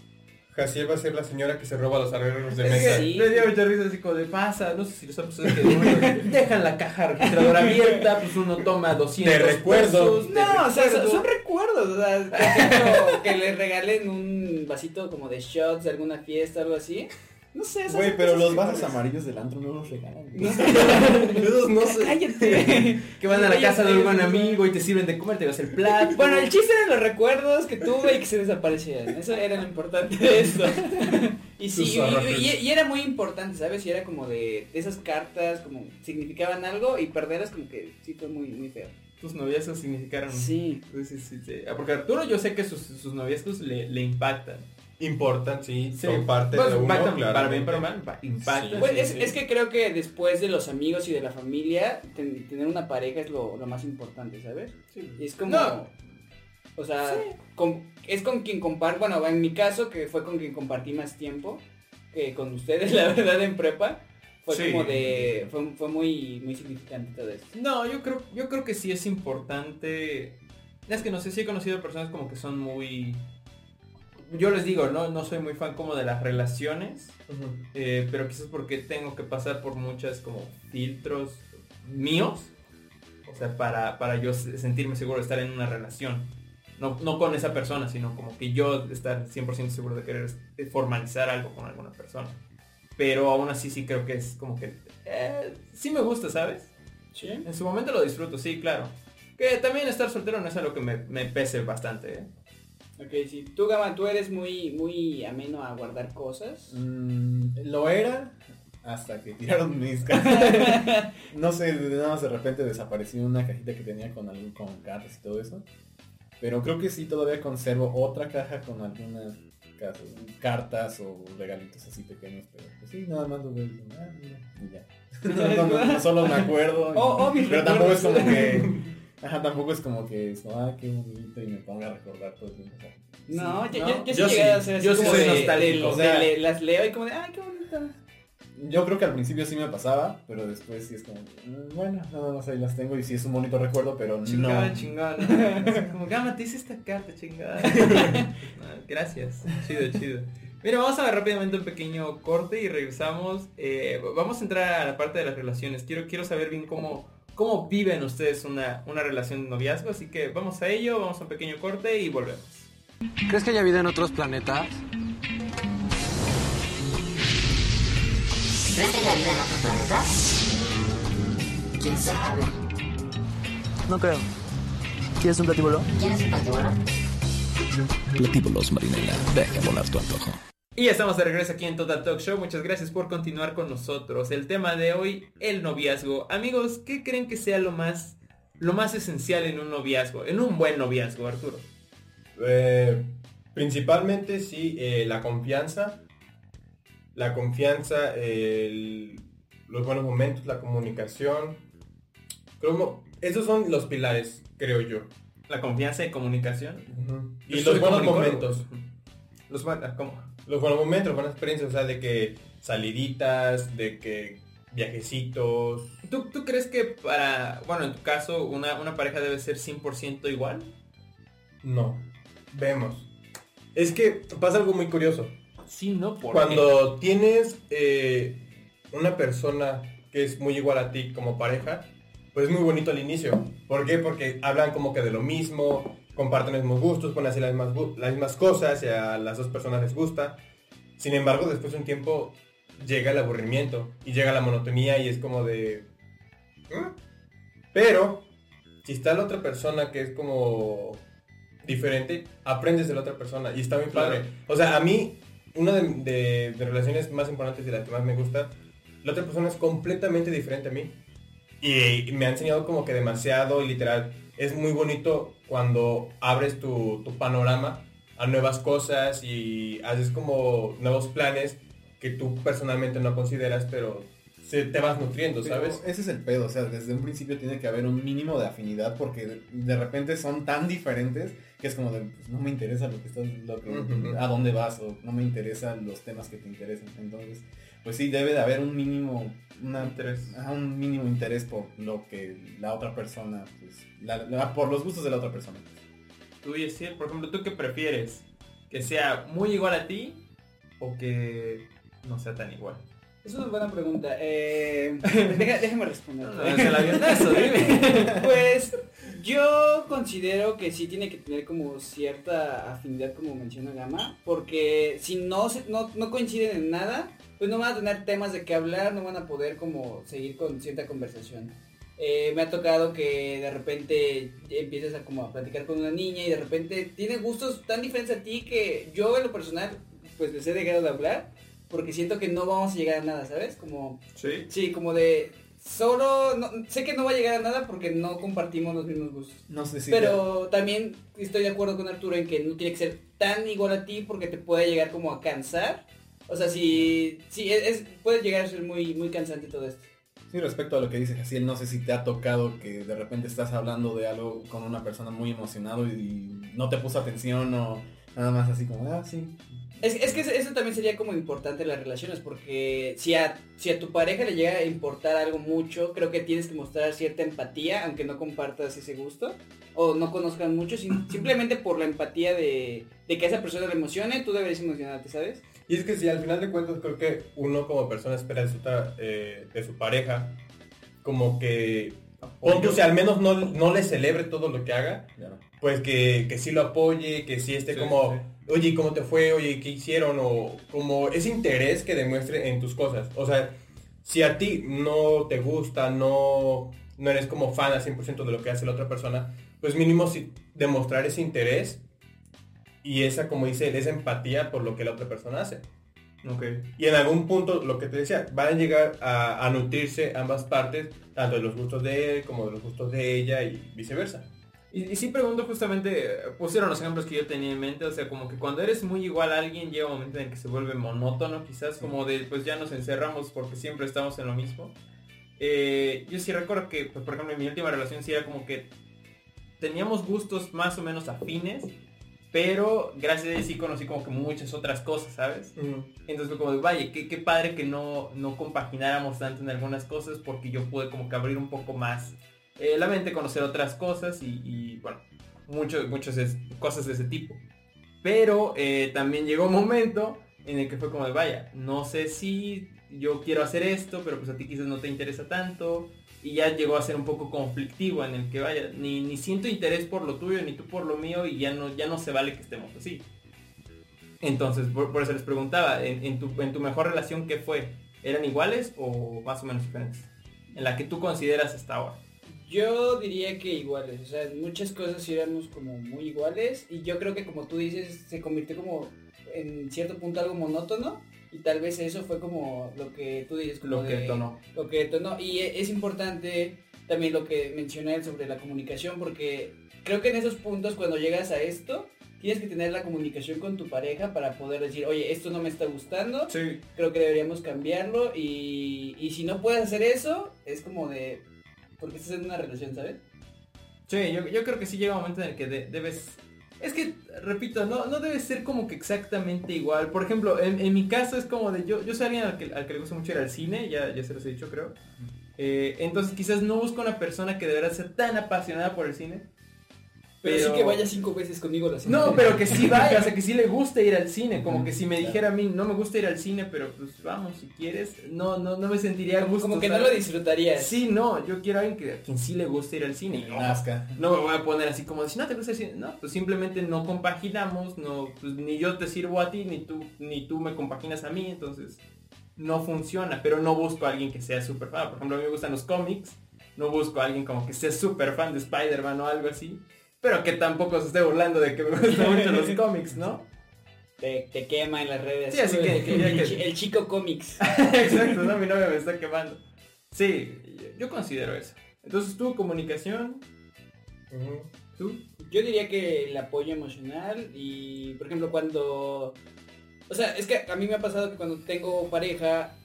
Jaciel va a ser la señora que se roba los arreglos de Es mesa. Sí. me dio mucha risa así como de pasa, no sé si los han pasado que dejan la caja registradora abierta, pues uno toma 200 Te recuerdo. pesos, te No, o sea, son, recuerdo. son recuerdos, o sea, por ejemplo, que le regalen un vasito como de shots de alguna fiesta, algo así. No sé, Güey, pero los vasos amarillos del antro no los regalan. Esos no sé. Cállate. que van a la casa de un buen amigo y te sirven de comer, te vas el plato. Bueno, el chiste eran los recuerdos que tuve y que se desaparecieran. Eso era lo importante de esto. Y sí, y, ahorros. y- y era muy importante, ¿sabes? Y era como de, de esas cartas, como significaban algo y perderlas como que sí fue muy, muy feo. tus noviazgos significaron. Sí. Sí, sí, sí, sí. Ah, Porque Arturo yo sé que sus, sus noviazgos le, le impactan. Importan, sí, Sí. son parte Pues, de uno, impactan claramente. para bien, para mal, impa- impactan. Sí, Pues sí, es, sí. es que creo que después de los amigos y de la familia, ten- tener una pareja es lo, lo más importante, ¿sabes? Y es como... No. O sea, con- es con quien comparto, bueno, en mi caso, que fue con quien compartí más tiempo, que con ustedes, la verdad, en prepa, fue Sí. como de... Fue, fue muy, muy significante todo esto. No, yo creo, yo creo que sí es importante. Es que no sé si he conocido personas como que son muy. Yo les digo, no, no soy muy fan como de las relaciones, eh, pero quizás porque tengo que pasar por muchas como filtros míos, o sea, para, para yo se- sentirme seguro de estar en una relación. No, no con esa persona, sino como que yo estar 100% seguro de querer eh, formalizar algo con alguna persona. Pero aún así sí creo que es como que... eh, sí me gusta, ¿sabes? ¿Sí? En su momento lo disfruto, sí, claro. Que también estar soltero no es algo que me, me pese bastante. ¿eh? Ok, sí. Tú, Gama, tú eres muy, muy ameno a guardar cosas. Mm, lo era hasta que tiraron mis cartas. no sé, nada más de repente desapareció una cajita que tenía con algún con cartas y todo eso. Pero creo que sí todavía conservo otra caja con algunas ca- cartas o regalitos así pequeños, pero pues sí, nada más lo veo y ah, y ya. No, no, no, solo me acuerdo. y- Oh, oh, pero tampoco es como que. Ajá, tampoco es como que es ah, qué bonito y me ponga a recordar todo el tiempo. No, sí, yo, ¿no? yo, yo sí llegué sí, a hacer así yo sí como soy de- o sea- de- las leo y como de, ay, qué bonito. Yo creo que al principio sí me pasaba, pero después sí es como, mm, bueno, nada más ahí las tengo y sí es un bonito recuerdo, pero Chingada, no. chingada. Como Gama, te hice esta carta, chingada. Gracias. Chido, chido. Mira, vamos a ver rápidamente un pequeño corte y regresamos. Eh, vamos a entrar a la parte de las relaciones. Quiero, quiero saber bien cómo, cómo viven ustedes una, una relación de noviazgo. Así que vamos a ello, vamos a un pequeño corte y volvemos. ¿Crees que haya vida en otros planetas? ¿Crees que haya vida en otros planetas? ¿Quién sabe? No creo. ¿Quieres un platíbulo? ¿Quién es el patrón? Platíbulos Marinela, deja volar tu antojo. Y ya estamos de regreso aquí en Total Talk Show. Muchas gracias por continuar con nosotros. El tema de hoy, el noviazgo. Amigos, ¿qué creen que sea lo más, lo más esencial en un noviazgo? En un buen noviazgo, Arturo. Eh, principalmente sí, eh, la confianza. La confianza, el- los buenos momentos, la comunicación. Creo, esos son los pilares, creo yo. La confianza y comunicación. Y Yo los buenos momentos. Los ¿cómo? Los buenos momentos, buenas experiencias, o sea, de que saliditas, de que viajecitos. ¿Tú, tú crees que para, bueno, en tu caso, una, una pareja debe ser 100% igual? No, vemos. Es que pasa algo muy curioso. Sí, no, por Cuando tienes eh, una persona que es muy igual a ti como pareja, pues es muy bonito al inicio. ¿Por qué? Porque hablan como que de lo mismo, comparten los mismos gustos, ponen así las mismas, las cosas y a las dos personas les gusta. Sin embargo, después de un tiempo llega el aburrimiento y llega la monotonía y es como de... ¿Mm? Pero, si está la otra persona que es como diferente, aprendes de la otra persona y está muy Claro. padre. O sea, a mí, una de, de- de relaciones más importantes y la que más me gusta, la otra persona es completamente diferente a mí. Y, me ha enseñado como que demasiado y literal. Es muy bonito cuando abres tu, tu panorama a nuevas cosas y haces como nuevos planes que tú personalmente no consideras, pero se, te vas nutriendo, Pero ¿sabes? Ese es el pedo, o sea, desde un principio tiene que haber un mínimo de afinidad porque de, repente son tan diferentes que es como de, pues no me interesa lo que estás, lo que, a dónde vas o no me interesan los temas que te interesan. Entonces, pues sí, debe de haber un mínimo, una, Interés. ajá, un mínimo interés por lo que la otra persona, pues, la- la- por los gustos de la otra persona. Tú, Yesiel, por ejemplo, ¿tú qué prefieres? ¿Que sea muy igual a ti o que no sea tan igual? Es una buena pregunta. Eh, deja- déjame responder. No, es el avionazo, dime. Pues yo considero que sí tiene que tener como cierta afinidad como menciona Gama, porque si no, no, no coinciden en nada, pues no van a tener temas de qué hablar, no van a poder como seguir con cierta conversación. Eh, me ha tocado que de repente empiezas a como a platicar con una niña y de repente tiene gustos tan diferentes a ti que yo en lo personal pues les he dejado de hablar porque siento que no vamos a llegar a nada, ¿sabes? Como Sí. Sí, como de solo no- sé que no va a llegar a nada porque no compartimos los mismos gustos. No sé si... Pero también estoy de acuerdo con Arturo en que no tiene que ser tan igual a ti porque te puede llegar como a cansar. O sea, si sí es, puede llegar a ser muy muy cansante todo esto. Sí, respecto a lo que dice Jaciel, no sé si te ha tocado que de repente estás hablando de algo con una persona muy emocionado y no te puso atención o nada más así como, ah, sí. Es, es que eso- también sería como importante en las relaciones porque si a, si a tu pareja le llega a importar algo mucho, creo que tienes que mostrar cierta empatía aunque no compartas ese gusto o no conozcan mucho, sim- simplemente por la empatía de, de que a esa persona le emocione, tú deberías emocionarte, ¿sabes? Y es que si al final de cuentas creo que uno como persona espera de su, eh, de su pareja como que, tú, si al menos no, no le celebre todo lo que haga, Claro. pues que, que sí lo apoye, que sí esté Sí, como, sí. oye, ¿y ¿cómo te fue? Oye, ¿qué hicieron? O como ese interés que demuestre en tus cosas. O sea, si a ti no te gusta, no, no eres como fan al 100% de lo que hace la otra persona, pues mínimo si demostrar ese interés y esa, como dice él, esa empatía por lo que la otra persona hace. Ok. Y en algún punto, lo que te decía, van a llegar a, a nutrirse ambas partes, tanto de los gustos de él como de los gustos de ella y viceversa. Y, y sí pregunto justamente, pusieron los ejemplos que yo tenía en mente, o sea, como que cuando eres muy igual a alguien llega un momento en el que se vuelve monótono, quizás como de, pues ya nos encerramos porque siempre estamos en lo mismo. Eh, yo sí recuerdo que, pues por ejemplo, en mi última relación sí era como que teníamos gustos más o menos afines, pero gracias a él sí conocí como que muchas otras cosas, ¿sabes? Entonces fue como de, vaya, qué, qué padre que no, no compagináramos tanto en algunas cosas porque yo pude como que abrir un poco más eh, la mente, conocer otras cosas y, y, bueno, muchos, muchas cosas de ese tipo. Pero eh, también llegó un momento en el que fue como de, vaya, no sé si yo quiero hacer esto, pero pues a ti quizás no te interesa tanto. Y ya llegó a ser un poco conflictivo en el que vaya, ni, ni siento interés por lo tuyo, ni tú por lo mío, y ya no, ya no se vale que estemos así. Entonces, por, eso les preguntaba, en, tu, en tu mejor relación, ¿qué fue? ¿Eran iguales o más o menos diferentes? En la que tú consideras hasta ahora. Yo diría que iguales, o sea, muchas cosas éramos como muy iguales y yo creo que como tú dices, se convirtió como en cierto punto algo monótono y tal vez eso fue como lo que tú dices, como Lo que de- detonó. Lo que detonó y e- es importante también lo que mencioné sobre la comunicación porque creo que en esos puntos cuando llegas a esto tienes que tener la comunicación con tu pareja para poder decir, oye, esto no me está gustando, Sí. creo que deberíamos cambiarlo y, y si no puedes hacer eso, es como de, porque estás en una relación, ¿sabes? Sí, yo, yo creo que sí llega un momento en el que de- debes... Es que, repito, no, no debe ser como que exactamente igual. Por ejemplo, en, en mi caso es como de... Yo, yo soy alguien al que, al que le gusta mucho ir al cine, ya, ya se los he dicho creo. Eh, entonces quizás no busco una persona que deberá ser tan apasionada por el cine. Pero, sí que vaya cinco veces conmigo la semana. No, pero que sí vaya, o sea, que sí le guste ir al cine. Como que si me dijera a mí, no me gusta ir al cine, pero pues vamos, si quieres, no, no, no me sentiría a gusto. como que no lo disfrutarías. Sí, no, yo quiero a alguien que, a quien sí le guste ir al cine. y no, no me voy a poner así como si no te gusta el cine. No, pues simplemente no compaginamos, no, pues ni yo te sirvo a ti, ni tú, ni tú me compaginas a mí, entonces no funciona. Pero no busco a alguien que sea súper fan. Por ejemplo, a mí me gustan los cómics. No busco a alguien como que sea súper fan de Spider-Man o algo así. Pero que tampoco se esté burlando de que me gustan mucho los cómics, ¿no? Te, te quema en las redes. Sí, así que- el, que- chi- el chico cómics. Exacto, no, mi novia me está quemando. Sí, yo, yo considero eso. Entonces tú, comunicación, tú. Yo diría que el apoyo emocional y, por ejemplo, cuando... O sea, es que a mí me ha pasado que cuando tengo pareja,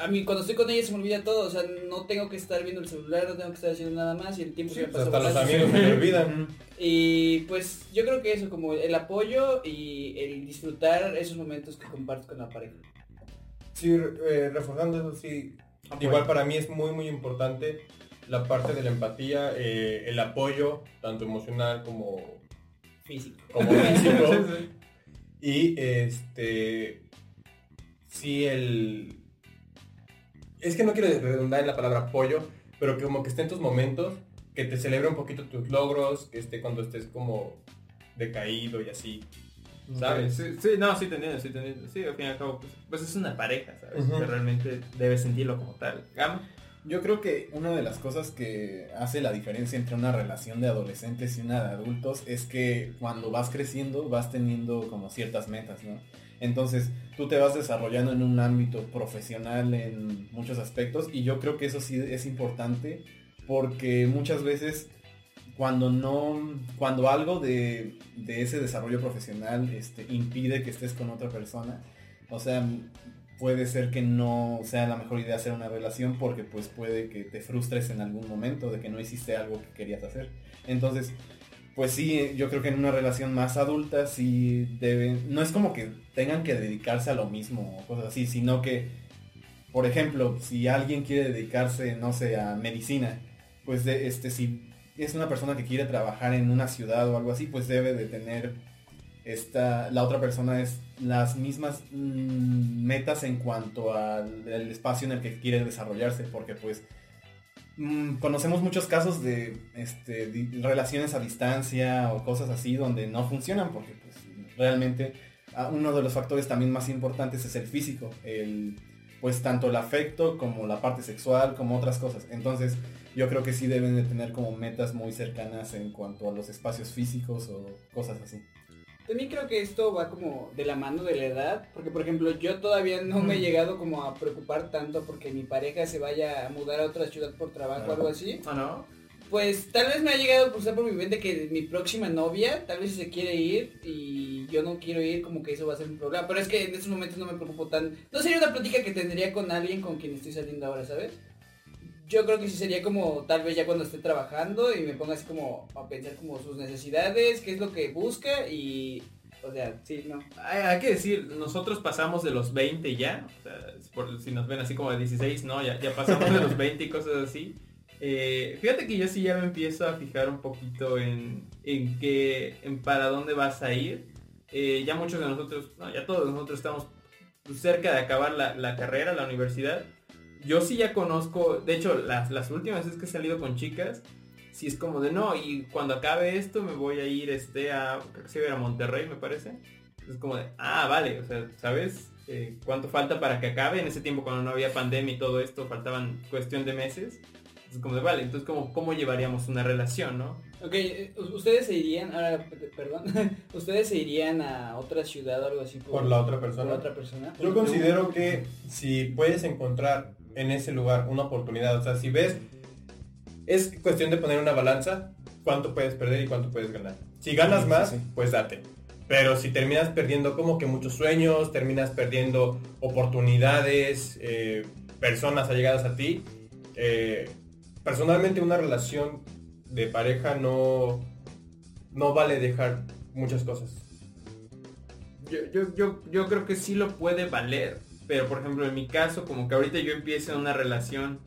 a mí cuando estoy con ella se me olvida todo, o sea, no tengo que estar viendo el celular, no tengo que estar haciendo nada más y el tiempo se me pasa Hasta los amigos se me olvidan. Y pues yo creo que eso, como el apoyo y el disfrutar esos momentos que compartes con la pareja. Sí, eh, reforzando eso, sí. Igual para mí es muy, muy importante la parte de la empatía, eh, el apoyo, tanto emocional como, Físico. como físico. Y este, sí, el... Es que no quiero redundar en la palabra apoyo, pero que como que esté en tus momentos, que te celebre un poquito tus logros, que esté cuando estés como decaído y así. ¿Sabes? Sí, sí, no, sí te entiendo, sí te entiendo. Sí, al fin y al cabo, pues, pues es una pareja, ¿sabes? Que realmente debes sentirlo como tal. Gama. Yo creo que una de las cosas que hace la diferencia entre una relación de adolescentes y una de adultos es que cuando vas creciendo vas teniendo como ciertas metas, ¿no? Entonces tú te vas desarrollando en un ámbito profesional en muchos aspectos y yo creo que eso sí es importante porque muchas veces cuando no, cuando algo de, de ese desarrollo profesional este, impide que estés con otra persona, o sea, puede ser que no sea la mejor idea hacer una relación porque pues puede que te frustres en algún momento de que no hiciste algo que querías hacer. Entonces, pues sí, yo creo que en una relación más adulta sí deben, no es como que tengan que dedicarse a lo mismo o cosas así, sino que, por ejemplo, si alguien quiere dedicarse, no sé, a medicina, pues este, si es una persona que quiere trabajar en una ciudad o algo así, pues debe de tener esta, la otra persona es las mismas mm, metas en cuanto al espacio en el que quiere desarrollarse, porque pues mm, conocemos muchos casos de este, di- relaciones a distancia o cosas así donde no funcionan, porque pues realmente ah, uno de los factores también más importantes es el físico, el pues tanto el afecto como la parte sexual, como otras cosas. Entonces, yo creo que sí deben de tener como metas muy cercanas en cuanto a los espacios físicos o cosas así. También creo que esto va como de la mano de la edad, porque por ejemplo yo todavía no me he llegado como a preocupar tanto porque mi pareja se vaya a mudar a otra ciudad por trabajo o algo así. ¿O no? Pues tal vez me ha llegado a cruzar por mi mente que mi próxima novia tal vez se quiere ir y yo no quiero ir, como que eso va a ser un problema. Pero es que en estos momentos no me preocupo tan... No sería una plática que tendría con alguien con quien estoy saliendo ahora, ¿sabes? Yo creo que sí sería como tal vez ya cuando esté trabajando y me ponga así como a pensar como sus necesidades, qué es lo que busca y... O sea, sí, no. Hay, hay que decir, nosotros pasamos de los 20 ya, o sea, por- si nos ven así como de 16, no, ya, ya pasamos de los 20 y cosas así. Eh, fíjate que yo sí ya me empiezo a fijar un poquito en, en qué, en para dónde vas a ir. Eh, ya muchos de nosotros, no, ya todos nosotros estamos cerca de acabar la, la carrera, la universidad. Yo sí ya conozco, de hecho, las, las últimas veces que he salido con chicas, sí es como de no, y cuando acabe esto me voy a ir este a, creo que se a ir a Monterrey, me parece. Es como de, ah, vale, o sea, ¿sabes? Eh, ¿Cuánto falta para que acabe? En ese tiempo cuando no había pandemia y todo esto, faltaban cuestión de meses. Es como de, vale, entonces ¿cómo, cómo llevaríamos una relación, no? Ok, eh, ustedes se irían, ahora, perdón, ustedes se irían a otra ciudad o algo así Por la otra por persona. otra persona. Yo considero que si puedes encontrar en ese lugar una oportunidad, o sea, si ves, es cuestión de poner una balanza, cuánto puedes perder y cuánto puedes ganar. Si ganas Sí, más, sí, pues date. Pero si terminas perdiendo como que muchos sueños, terminas perdiendo oportunidades, eh, personas allegadas a ti, eh, personalmente una relación de pareja no, no vale dejar muchas cosas. Yo, yo, yo, yo creo que sí lo puede valer, pero por ejemplo en mi caso, como que ahorita yo empiezo una relación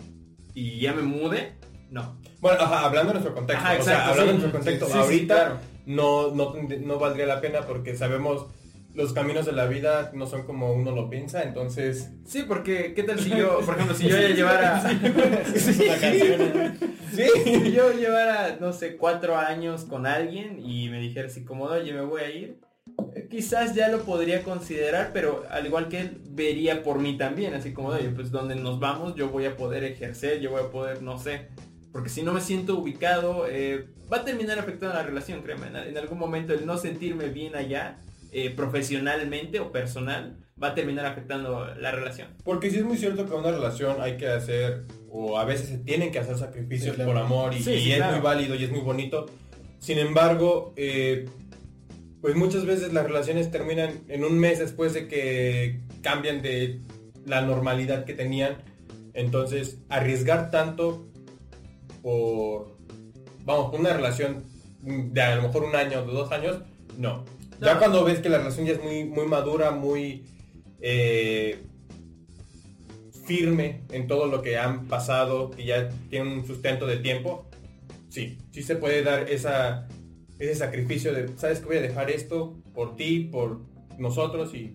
y ya me mude, no. Bueno, ajá, hablando de nuestro contexto, Ajá, o sea, hablando sí. de nuestro contexto, Sí, sí, ahorita claro. no, no, no valdría la pena porque sabemos los caminos de la vida no son como uno lo piensa, entonces... Sí, porque ¿qué tal si yo, por ejemplo, si yo ya llevara... ¿eh? Si yo llevara, no sé, cuatro años con alguien y me dijera así como, oye, me voy a ir, quizás ya lo podría considerar, pero al igual que él, vería por mí también, así como, oye, pues donde nos vamos yo voy a poder ejercer, yo voy a poder, no sé, porque si no me siento ubicado, eh, va a terminar afectando la relación, créeme, en, en algún momento el no sentirme bien allá, eh, profesionalmente o personal, va a terminar afectando la relación. Porque sí es muy cierto que una relación hay que hacer, o a veces se tienen que hacer sacrificios Sí, claro. por amor y, Sí, y sí, es claro. muy válido y es muy bonito. Sin embargo, eh, pues muchas veces las relaciones terminan en un mes después de que cambian de la normalidad que tenían. Entonces, arriesgar tanto por, vamos, una relación de a lo mejor un año o de dos años, no. Ya cuando ves que la relación ya es muy, muy madura, muy eh, firme en todo lo que han pasado, que ya tiene un sustento de tiempo, sí, sí se puede dar esa, ese sacrificio de, sabes que voy a dejar esto por ti, por nosotros y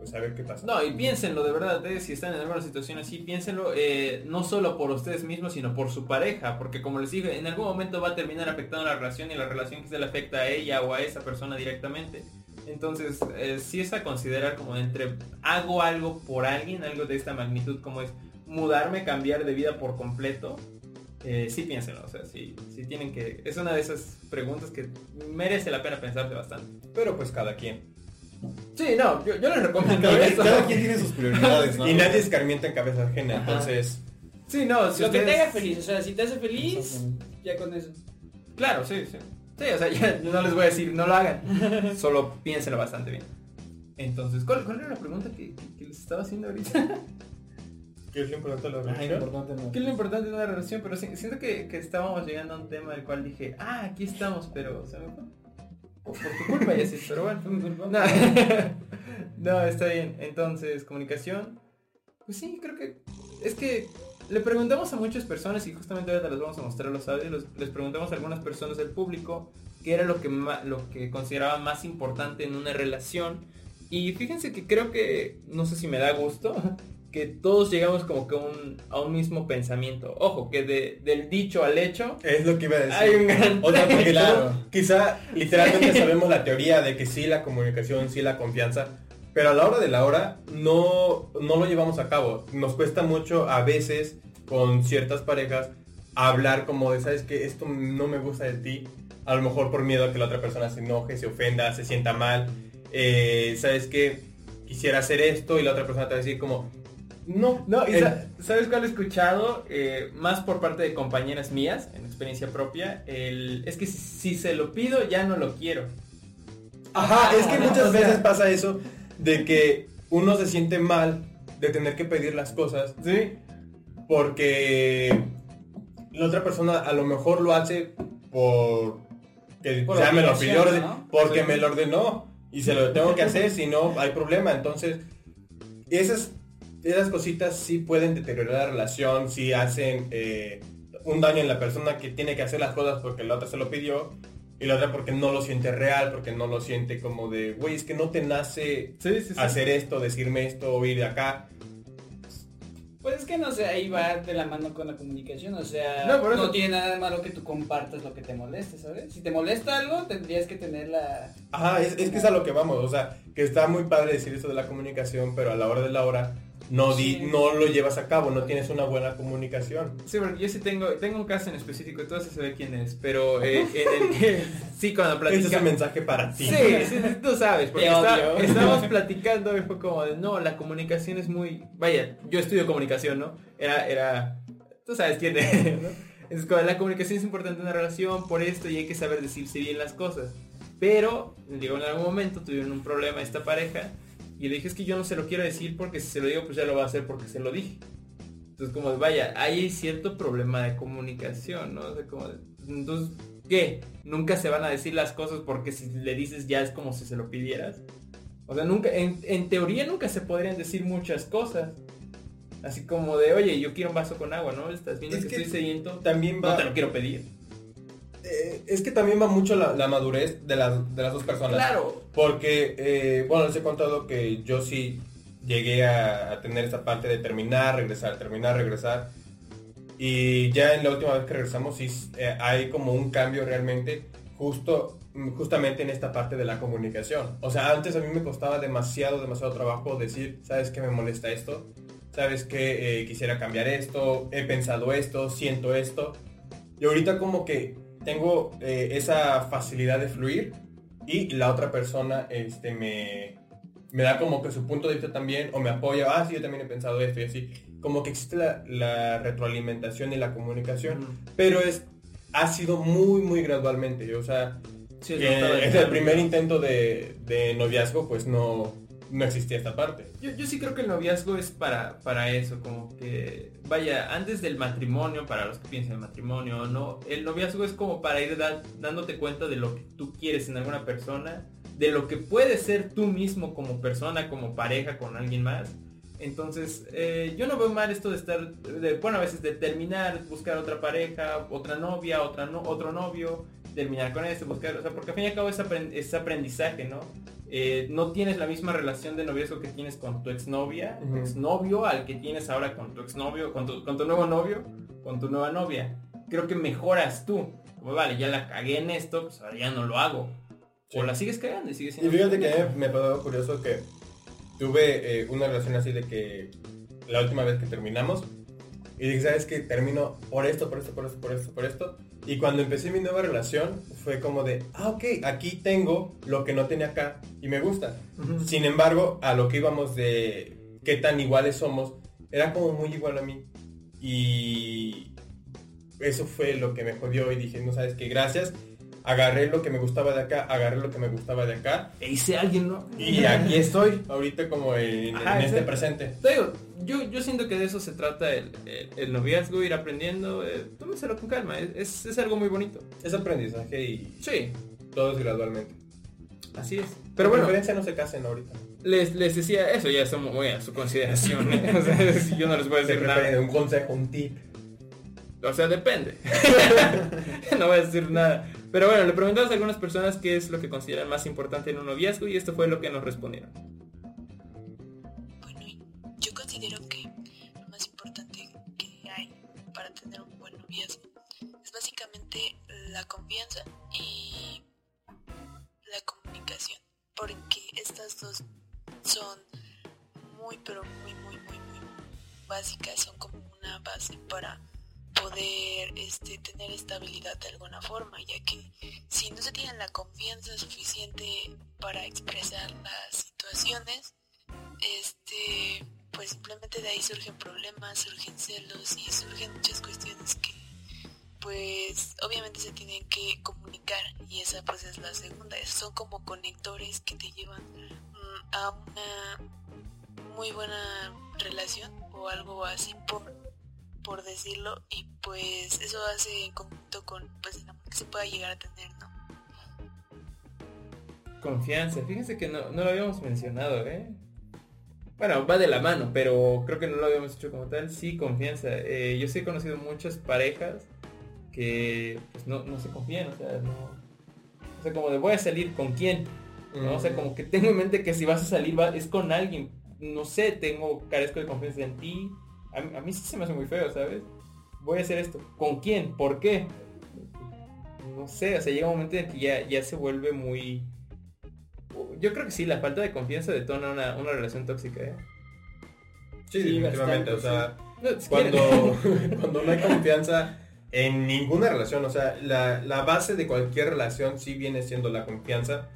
pues a ver qué pasa. No, y piénsenlo de verdad, eh, si están en alguna situación así, piénsenlo eh, no solo por ustedes mismos, sino por su pareja, porque como les dije, en algún momento va a terminar afectando la relación y la relación que se le afecta a ella o a esa persona directamente. Entonces, eh, sí es a considerar como entre hago algo por alguien, algo de esta magnitud como es mudarme, cambiar de vida por completo. Eh, sí piénsenlo, o sea, sí, sí tienen que... Es una de esas preguntas que merece la pena pensarse bastante. Pero pues cada quien. Sí, no, yo, yo les recomiendo Cada, eso. cada quien tiene sus prioridades, ¿no? Y nadie escarmienta en cabeza ajena, Ajá. entonces... Sí, no, si Lo que te haga feliz, o sea, si te hace feliz, ya con eso. Claro, sí, sí. Sí, o sea, ya yo no les voy a decir no lo hagan. Solo piénsenlo bastante bien. Entonces, ¿cuál, cuál era la pregunta que, que- que les estaba haciendo ahorita? ¿Qué es lo importante de la relación? importante no. ¿Qué es lo importante de una relación? Pero siento que, que estábamos llegando a un tema del cual dije, ah, aquí estamos, pero se me fue. Por, por tu culpa, ya sí, pero bueno. Fue mi culpa. No, no, está bien. Entonces, comunicación. Pues sí, creo que. Es que le preguntamos a muchas personas y justamente ahorita les vamos a mostrar los audios. los- les preguntamos a algunas personas del público qué era lo que, lo que consideraban más importante en una relación. Y fíjense que creo que, no sé si me da gusto, que todos llegamos como que a un, a un mismo pensamiento. Ojo, que de- del dicho al hecho Es lo que iba a decir. hay un gran... O sea, porque Claro. todo- quizá literalmente sabemos la teoría de que sí la comunicación, sí la confianza, pero a la hora de la hora no, no lo llevamos a cabo. Nos cuesta mucho a veces con ciertas parejas hablar como de, sabes que esto no me gusta de ti, a lo mejor por miedo a que la otra persona se enoje, se ofenda, se sienta mal, eh, sabes que quisiera hacer esto y la otra persona te va a decir como, no, No, y el- sa- ¿sabes cuál he escuchado? Eh, más por parte de compañeras mías, en experiencia propia, el, es que si, si se lo pido ya no lo quiero. Ajá, es que O muchas sea- veces pasa eso de que uno se siente mal de tener que pedir las cosas Sí. porque la otra persona a lo mejor lo hace por que Por ya me lo pidió, ¿no? porque Sí. me lo ordenó y se lo tengo que hacer, si no hay problema. Entonces, esas, esas cositas sí pueden deteriorar la relación, sí hacen eh, un daño en la persona que tiene que hacer las cosas porque la otra se lo pidió y la otra porque no lo siente real, porque no lo siente como de, güey, es que no te nace Sí, sí, sí. hacer esto, decirme esto o ir de acá. Pues es que no sé, ahí va de la mano con la comunicación, o sea, No, no, por eso- tiene nada de malo que tú compartas lo que te moleste, ¿sabes? Si te molesta algo, tendrías que tener la... Ajá, es, es que es a lo que vamos, o sea, que está muy padre decir eso de la comunicación, pero a la hora de la hora no, di- Sí. no lo llevas a cabo, no tienes una buena comunicación. Sí, porque yo sí tengo, tengo un caso en específico, todo se sabe quién es, pero eh, en el que sí cuando Este es un platicamos... mensaje para ti. Sí, sí, tú sabes, porque está- estábamos platicando y fue como de, no, la comunicación es muy... Vaya, yo estudio comunicación, ¿no? Era, era... Tú sabes quién es, ¿no? Es como, la comunicación es importante en una relación por esto y hay que saber decirse bien las cosas. Pero, digo, en algún momento tuvieron un problema esta pareja y le dije, es que yo no se lo quiero decir porque si se lo digo, pues ya lo va a hacer porque se lo dije. Entonces, como, de, vaya, hay cierto problema de comunicación, ¿no? O sea, como, entonces, ¿qué? Nunca se van a decir las cosas porque si le dices ya es como si se lo pidieras. O sea, nunca, en, en teoría nunca se podrían decir muchas cosas. Así como de, oye, yo quiero un vaso con agua, ¿no? Estás viendo Es que, que estoy sediento. También va, No te lo quiero pedir. Eh, es que también va mucho la, la madurez de las, de las dos personas. Claro. Porque, eh, bueno, les he contado que yo sí llegué a, a tener esa parte de terminar, regresar, terminar, regresar. Y ya en la última vez que regresamos sí eh, hay como un cambio realmente justo mm, justamente en esta parte de la comunicación. O sea, antes a mí me costaba demasiado, demasiado trabajo decir, ¿sabes qué me molesta esto? ¿Sabes qué quisiera cambiar esto? He pensado esto, siento esto. Y ahorita como que tengo eh, esa facilidad de fluir y la otra persona este, me, me da como que su punto de vista también o me apoya, ah, sí, yo también he pensado esto y así. Como que existe la, la retroalimentación y la comunicación, pero es ha sido muy, muy gradualmente. O sea, Sí, es pero- el primer intento de, de noviazgo, pues no, no existía esta parte. Yo, yo sí creo que el noviazgo es para, para eso, como que, vaya, antes del matrimonio, para los que piensan en matrimonio o no, el noviazgo es como para ir dándote cuenta de lo que tú quieres en alguna persona, de lo que puedes ser tú mismo como persona, como pareja con alguien más. Entonces, eh, yo no veo mal esto de estar, de, bueno, a veces de terminar, buscar otra pareja, otra novia, otra no, otro novio, terminar con este, buscar, o sea, porque al fin y al cabo es, aprend- es aprendizaje, ¿no? Eh, no tienes la misma relación de noviazgo que tienes con tu exnovia, Ujú. exnovio, al que tienes ahora con tu exnovio, con tu, con tu nuevo novio, con tu nueva novia. Creo que mejoras tú. Como, vale, ya la cagué en esto, pues ahora ya no lo hago. O la sigues cagando y sigues Y siendo... fíjate que a mí me pasó curioso que tuve eh, una relación así de que la última vez que terminamos y dije, ¿sabes qué? Termino por esto, por esto, por esto, por esto, por esto. Y cuando empecé mi nueva relación fue como de, ah, ok, aquí tengo lo que no tenía acá y me gusta. Sin embargo, a lo que íbamos de qué tan iguales somos, era como muy igual a mí. Y eso fue lo que me jodió y dije, no sabes qué, gracias. Agarré lo que me gustaba de acá, agarré lo que me gustaba de acá. E hice alguien, ¿no? Y aquí estoy, ahorita como en, Ajá, en este presente. Te digo, yo, yo siento que de eso se trata el, el- el noviazgo, ir aprendiendo. Eh, tómenselo con calma, es, es, es algo muy bonito. Es aprendizaje y Sí, todo es gradualmente. así es. Pero bueno, preferencia no se casen ahorita. les, les decía, eso ya somos muy a su consideración. ¿eh? O sea, yo no les voy a decir nada. un consejo, un tip. O sea, depende. no voy a decir nada. Pero bueno, le preguntamos a algunas personas qué es lo que consideran más importante en un noviazgo y esto fue lo que nos respondieron. Bueno, yo considero que lo más importante que hay para tener un buen noviazgo es básicamente la confianza y la comunicación, porque estas dos son muy, pero muy, muy, muy, muy básicas, son como una base para poder este, tener estabilidad de alguna forma, ya que si no se tiene la confianza suficiente para expresar las situaciones, este, pues simplemente de ahí surgen problemas, surgen celos y surgen muchas cuestiones que pues obviamente se tienen que comunicar y esa pues es la segunda, son como conectores que te llevan mm, a una muy buena relación o algo así por por decirlo y pues eso hace en conjunto con pues el amor que se pueda llegar a tener no Confianza, fíjense que no, no lo habíamos mencionado, ¿eh? Bueno, va de la mano, pero creo que no lo habíamos hecho como tal. Sí, confianza. Eh, yo sí he conocido muchas parejas que pues, no, no se confían, o sea, no... O sea, como de voy a salir con quién, ¿no? O sea, como que tengo en mente que si vas a salir va, es con alguien. No sé, tengo, carezco de confianza en ti. A, a mí sí se me hace muy feo, ¿sabes? Voy a hacer esto. ¿Con quién? ¿Por qué? No sé, o sea, llega un momento en que ya, ya se vuelve muy... Yo creo que sí, la falta de confianza detona una, una relación tóxica, ¿eh? Sí, Sí, definitivamente. bastante, o sea, No, cuando, cuando no hay confianza en ninguna relación, o sea, la, la base de cualquier relación sí viene siendo la confianza,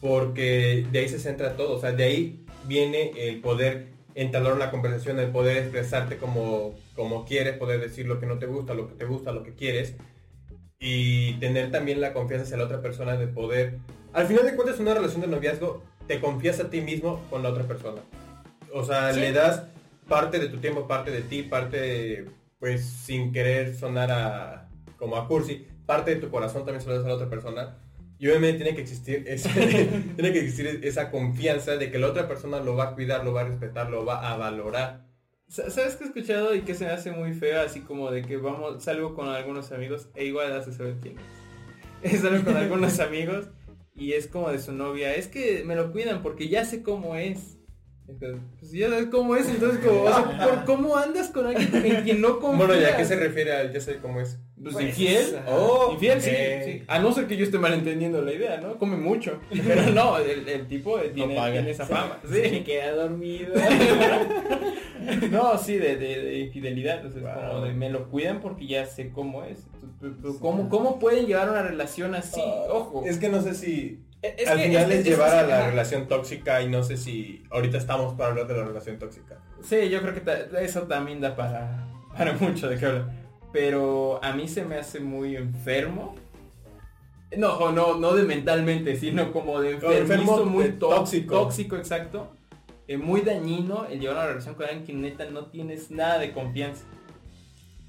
porque de ahí se centra todo, o sea, de ahí viene el poder entablar una conversación, el poder expresarte como, como quieres, poder decir lo que no te gusta, lo que te gusta, lo que quieres, y tener también la confianza hacia la otra persona de poder, al final de cuentas, una relación de noviazgo, te confías a ti mismo con la otra persona. O sea, Sí. le das parte de tu tiempo, parte de ti, parte, de, pues, sin querer sonar a, como a cursi, parte de tu corazón también se lo das a la otra persona. Y obviamente tiene que existir tiene que existir esa confianza de que la otra persona lo va a cuidar, lo va a respetar, lo va a valorar. Sa- ¿Sabes qué he escuchado y que se me hace muy feo? Así como de que vamos, salgo con algunos amigos e igual hace saber quién es. salgo con algunos amigos y es como de su novia, es que me lo cuidan porque ya sé cómo es. Entonces, Pues ya sabes cómo es, entonces como, o sea, ¿por cómo andas con alguien en quien no confías? Bueno, ¿ya a qué se refiere al ya sé cómo es? Pues, Pues, infiel. ajá. Oh, Infiel, sí, sí. A no ser que yo esté malentendiendo la idea, ¿no? Come mucho. Pero no, el, el tipo tiene, paga. tiene esa fama. Se Sí. queda dormido. No, sí, de, de, de infidelidad. Entonces, Wow. como de me lo cuidan porque ya sé cómo es. Entonces, ¿Cómo, ¿Cómo pueden llevar una relación así? Ojo. Es que no sé si Es al que- final es es, llevar es a la ajá. relación tóxica y no sé si ahorita estamos para hablar de la relación tóxica. Sí, yo creo que ta- eso también da para, para mucho de qué hablar. Pero a mí se me hace muy enfermo. No, no, no de mentalmente, sino como de enfermo muy de tóxico. tóxico, exacto. Eh, muy dañino el llevar una relación con alguien que neta no tienes nada de confianza.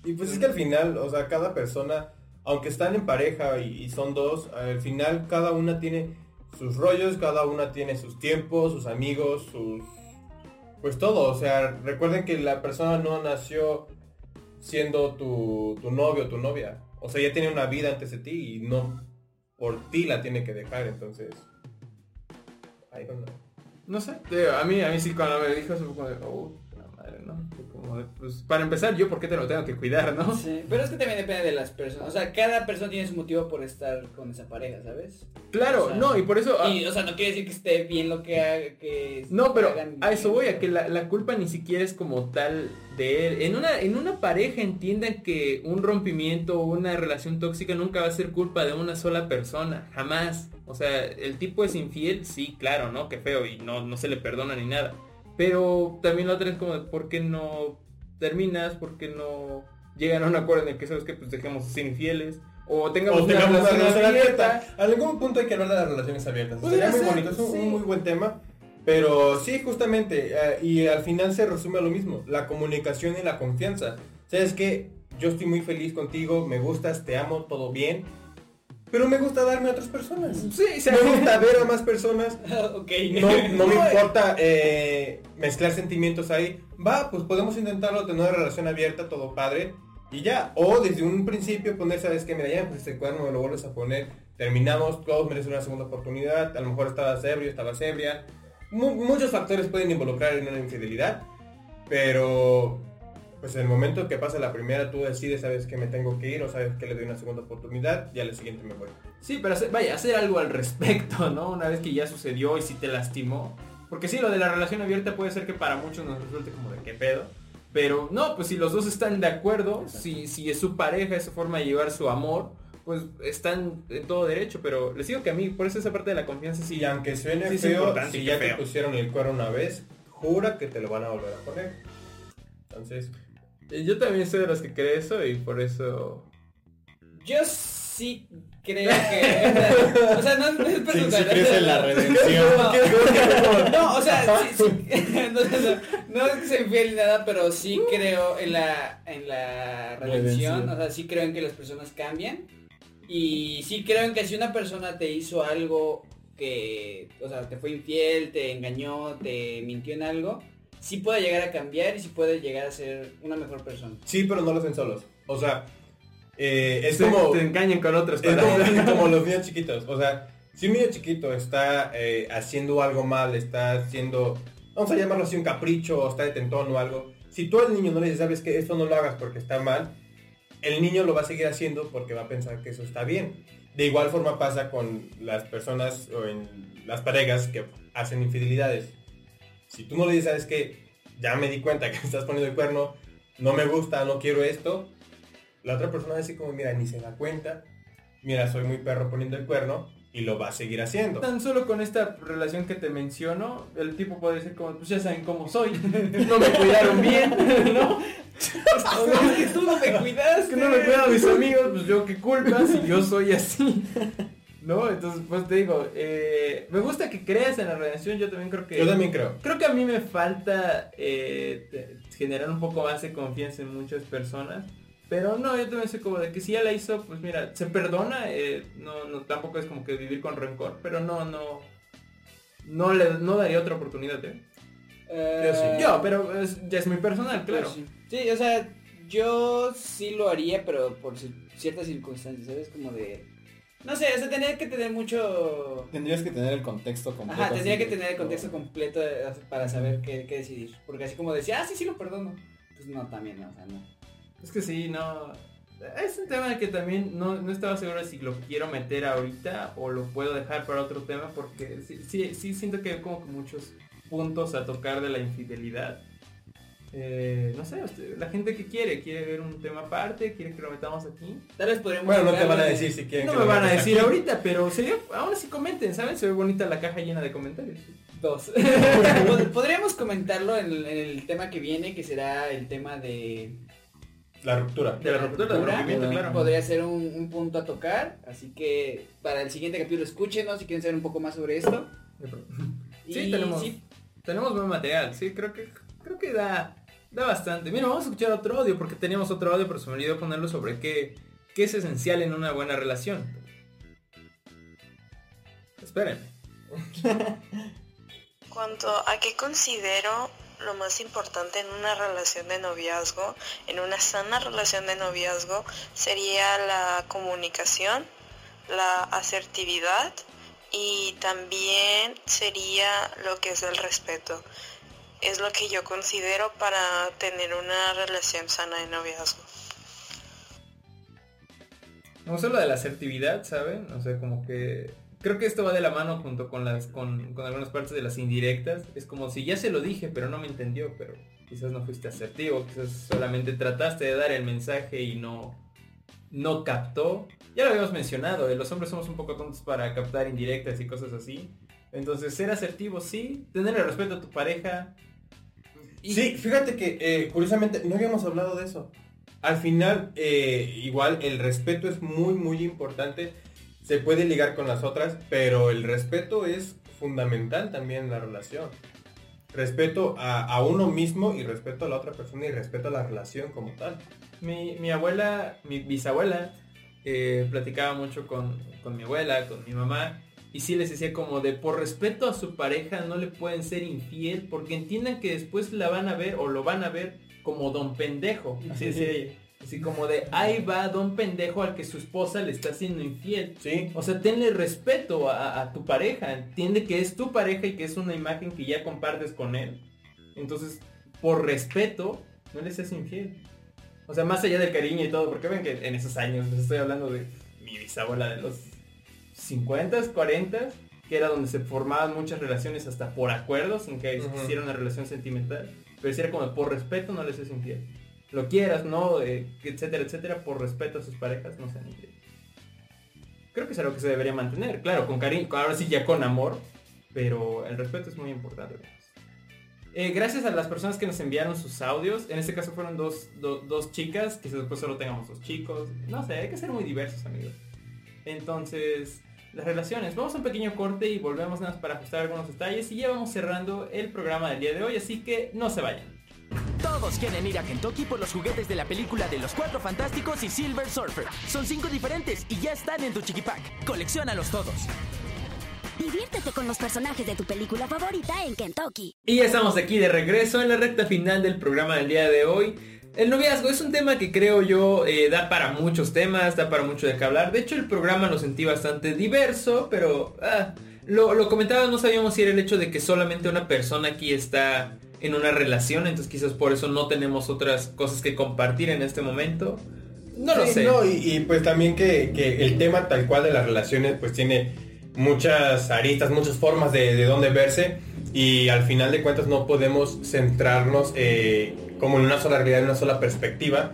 Y pues es que al final, o sea, cada persona, aunque están en pareja y, y son dos, al final cada una tiene sus rollos, cada una tiene sus tiempos, sus amigos, sus... Pues todo, o sea, recuerden que la persona no nació siendo tu, tu novio o tu novia. O sea, ya tiene una vida antes de ti y no por ti la tiene que dejar, entonces... I don't. No sé, a mí, a mí sí cuando me dijo fue como de, oh, madre, ¿no? Fue como de, pues, para empezar, yo por qué te lo tengo que cuidar, ¿no? Sí, pero es que también depende de las personas. O sea, cada persona tiene su motivo por estar con esa pareja, ¿sabes? Claro, O sea, no, y por eso... ah, Y, o sea, no quiere decir que esté bien lo que haga, que No, pero hagan a eso voy, a que la, la culpa ni siquiera es como tal de él. En una, en una pareja entiendan que un rompimiento o una relación tóxica nunca va a ser culpa de una sola persona, jamás. O sea, el tipo es infiel, sí, claro, ¿no? Qué feo y no, no se le perdona ni nada. Pero también la otra es como, de, ¿por qué no terminas? ¿Por qué no llegan a un acuerdo en el que sabes que pues dejemos de ser infieles? O tengamos, O tengamos una relación abierta. abierta. A algún punto hay que hablar de las relaciones abiertas. Sería muy ser, bonito, es un, sí. un muy buen tema. Pero sí, justamente, eh, y al final se resume a lo mismo, la comunicación y la confianza. Sabes que yo estoy muy feliz contigo, me gustas, te amo, todo bien. Pero me gusta darme a otras personas. Sí, sea, Me gusta ver a más personas. ok. No, no me importa eh, mezclar sentimientos ahí. Va, pues podemos intentarlo, tener una relación abierta, todo padre. Y ya. O desde un principio poner, sabes que mira, ya pues este cuerno me lo vuelves a poner. Terminamos, todos merecen una segunda oportunidad. A lo mejor estabas ebrio, estabas ebria. Mu- muchos factores pueden involucrar en una infidelidad. Pero pues en el momento que pasa la primera, tú decides, sabes que me tengo que ir o sabes que le doy una segunda oportunidad y a la siguiente me voy. Sí, pero hacer- vaya, hacer algo al respecto, ¿no? Una vez que ya sucedió y si te lastimó, Porque sí, lo de la relación abierta puede ser que para muchos nos resulte como de qué pedo. Pero no, pues si los dos están de acuerdo, si, si es su pareja, es su forma de llevar su amor, pues están en todo derecho. Pero les digo que a mí, por eso esa parte de la confianza sí. Y aunque suene Sí, feo, si ya te pusieron el cuerno una vez, jura que te lo van a volver a poner. Entonces, Yo también soy de los que cree eso y por eso... Yo sí creo que. O sea, no, no es personal. sí crees en la redención. No, no, o sea, sí, sí. No, no, no, no es que sea infiel ni nada, pero sí creo en la, en la redención. Redención. O sea, sí creo en que las personas cambian. Y sí creo en que si una persona te hizo algo que, o sea, te fue infiel, te engañó, te mintió en algo, sí puede llegar a cambiar y sí puede llegar a ser una mejor persona. sí, pero no lo hacen solos. O sea, eh, es te, como... te engañan con Es como, como los niños chiquitos. O sea, si un niño chiquito está eh, haciendo algo mal, está haciendo, vamos a llamarlo así, un capricho, o está de tentón o algo. Si tú al niño no le dices, sabes que esto no lo hagas porque está mal, el niño lo va a seguir haciendo porque va a pensar que eso está bien. De igual forma pasa con las personas o en las parejas que hacen infidelidades. Si tú no le dices, sabes que ya me di cuenta que me estás poniendo el cuerno, no me gusta, no quiero esto, la otra persona va a decir como, mira, ni se da cuenta, mira, soy muy perro poniendo el cuerno y lo va a seguir haciendo. Tan solo con esta relación que te menciono, el tipo puede decir como, pues ya saben cómo soy, no me cuidaron bien, ¿no? Es que tú no me cuidas, Es que no me cuidan mis amigos, pues yo qué culpa si yo soy así. ¿No? Entonces, pues te digo, eh, me gusta que creas en la redención, yo también creo que... Yo también creo. Creo que a mí me falta eh, te- generar un poco más de confianza en muchas personas. Pero no, yo también sé como de que si ya la hizo, pues mira, se perdona. eh, no, no, tampoco es como que vivir con rencor. Pero no, no. No le no daría otra oportunidad, ¿eh? Eh, Yo, pero es- ya es muy personal, claro. Sí. Sí, o sea, yo sí lo haría, pero por ci- ciertas circunstancias, ¿sabes? Como de... No sé, o sea, tendría que tener mucho... Tendrías que tener el contexto completo. Ajá, tendría que de- tener el contexto completo para saber qué, qué decidir. Porque así como decía, ah, sí, sí lo perdono. Pues no, también no, o sea, no. Es que sí, no. Es un tema que también no, no estaba seguro si lo quiero meter ahorita o lo puedo dejar para otro tema porque sí, sí, sí siento que hay como que muchos puntos a tocar de la infidelidad. Eh, no sé, usted- la gente que quiere, quiere ver un tema aparte, quiere que lo metamos aquí. Tal vez podríamos... Bueno, no te van a de- decir si quieren No que me lo van a decir aquí. ahorita, pero sería, aún así comenten, ¿saben? Se ve bonita la caja llena de comentarios. Dos. Pod- Podríamos comentarlo en el, en el tema que viene, que será el tema de... La ruptura. De la ruptura, del rompimiento, claro. Podría ser un, un punto a tocar, así que para el siguiente capítulo escúchenos si quieren saber un poco más sobre esto. Sí, Y tenemos, sí, tenemos buen material, sí, creo que creo que da, da bastante. Mira, vamos a escuchar otro audio porque teníamos otro audio, pero se me olvidó ponerlo sobre qué, qué es esencial en una buena relación. Esperen. Cuanto a qué considero lo más importante en una relación de noviazgo, en una sana relación de noviazgo, sería la comunicación, la asertividad y también sería lo que es el respeto. Es lo que yo considero para tener una relación sana de noviazgo. No solo de la asertividad, ¿saben? O sea, como que creo que esto va de la mano junto con las con, con algunas partes de las indirectas. Es como si ya se lo dije, pero no me entendió, pero quizás no fuiste asertivo, quizás solamente trataste de dar el mensaje y no no captó. Ya lo habíamos mencionado, eh, los hombres somos un poco tontos para captar indirectas y cosas así. Entonces, ser asertivo sí, tener el respeto a tu pareja. Y- Sí, fíjate que eh, curiosamente no habíamos hablado de eso. Al final, eh, igual el respeto es muy, muy importante. Se puede ligar con las otras, pero el respeto es fundamental también en la relación. Respeto a, a uno mismo y respeto a la otra persona y respeto a la relación como tal. Mi, mi abuela, mi bisabuela, eh, platicaba mucho con, con mi abuela, con mi mamá, y sí les decía como de por respeto a su pareja no le pueden ser infiel porque entiendan que después la van a ver o lo van a ver como don pendejo. Así decía ella. Así como de ahí va don pendejo al que su esposa le está haciendo infiel. Sí, O sea, tenle respeto a, a tu pareja. Entiende que es tu pareja y que es una imagen que ya compartes con él. Entonces, por respeto, no le seas infiel. O sea, más allá del cariño y todo, porque ven que en esos años les estoy hablando de mi bisabuela de los 50, 40, que era donde se formaban muchas relaciones hasta por acuerdo, sin que existiera una relación sentimental. Pero si era como por respeto no les es infiel. Lo quieras, no, Eh, etcétera, etcétera, por respeto a sus parejas no sean infieles. Creo que es algo que se debería mantener, claro, con cariño, ahora sí ya con amor, pero el respeto es muy importante. Eh, gracias a las personas que nos enviaron sus audios, en este caso fueron dos, do- dos chicas, quizás después solo tengamos dos chicos, no sé, hay que ser muy diversos amigos. Entonces, las relaciones, vamos a un pequeño corte y volvemos nada más para ajustar algunos detalles y ya vamos cerrando el programa del día de hoy, así que no se vayan. Todos quieren ir a Kentucky por los juguetes de la película de los Cuatro Fantásticos y Silver Surfer. Son cinco diferentes y ya están en tu chiquipack. Colecciónalos todos. Diviértete con los personajes de tu película favorita en Kentucky. Y ya estamos aquí de regreso en la recta final del programa del día de hoy. El noviazgo es un tema que creo yo eh, da para muchos temas, da para mucho de qué hablar. De hecho el programa lo sentí bastante diverso, pero ah, lo, lo comentaba, no sabíamos si era el hecho de que solamente una persona aquí está en una relación, entonces quizás por eso no tenemos otras cosas que compartir en este momento. No lo sé. no, y, y, pues también que, que el tema tal cual de las relaciones pues tiene muchas aristas, muchas formas de, de dónde verse y al final de cuentas no podemos centrarnos eh, como en una sola realidad, en una sola perspectiva,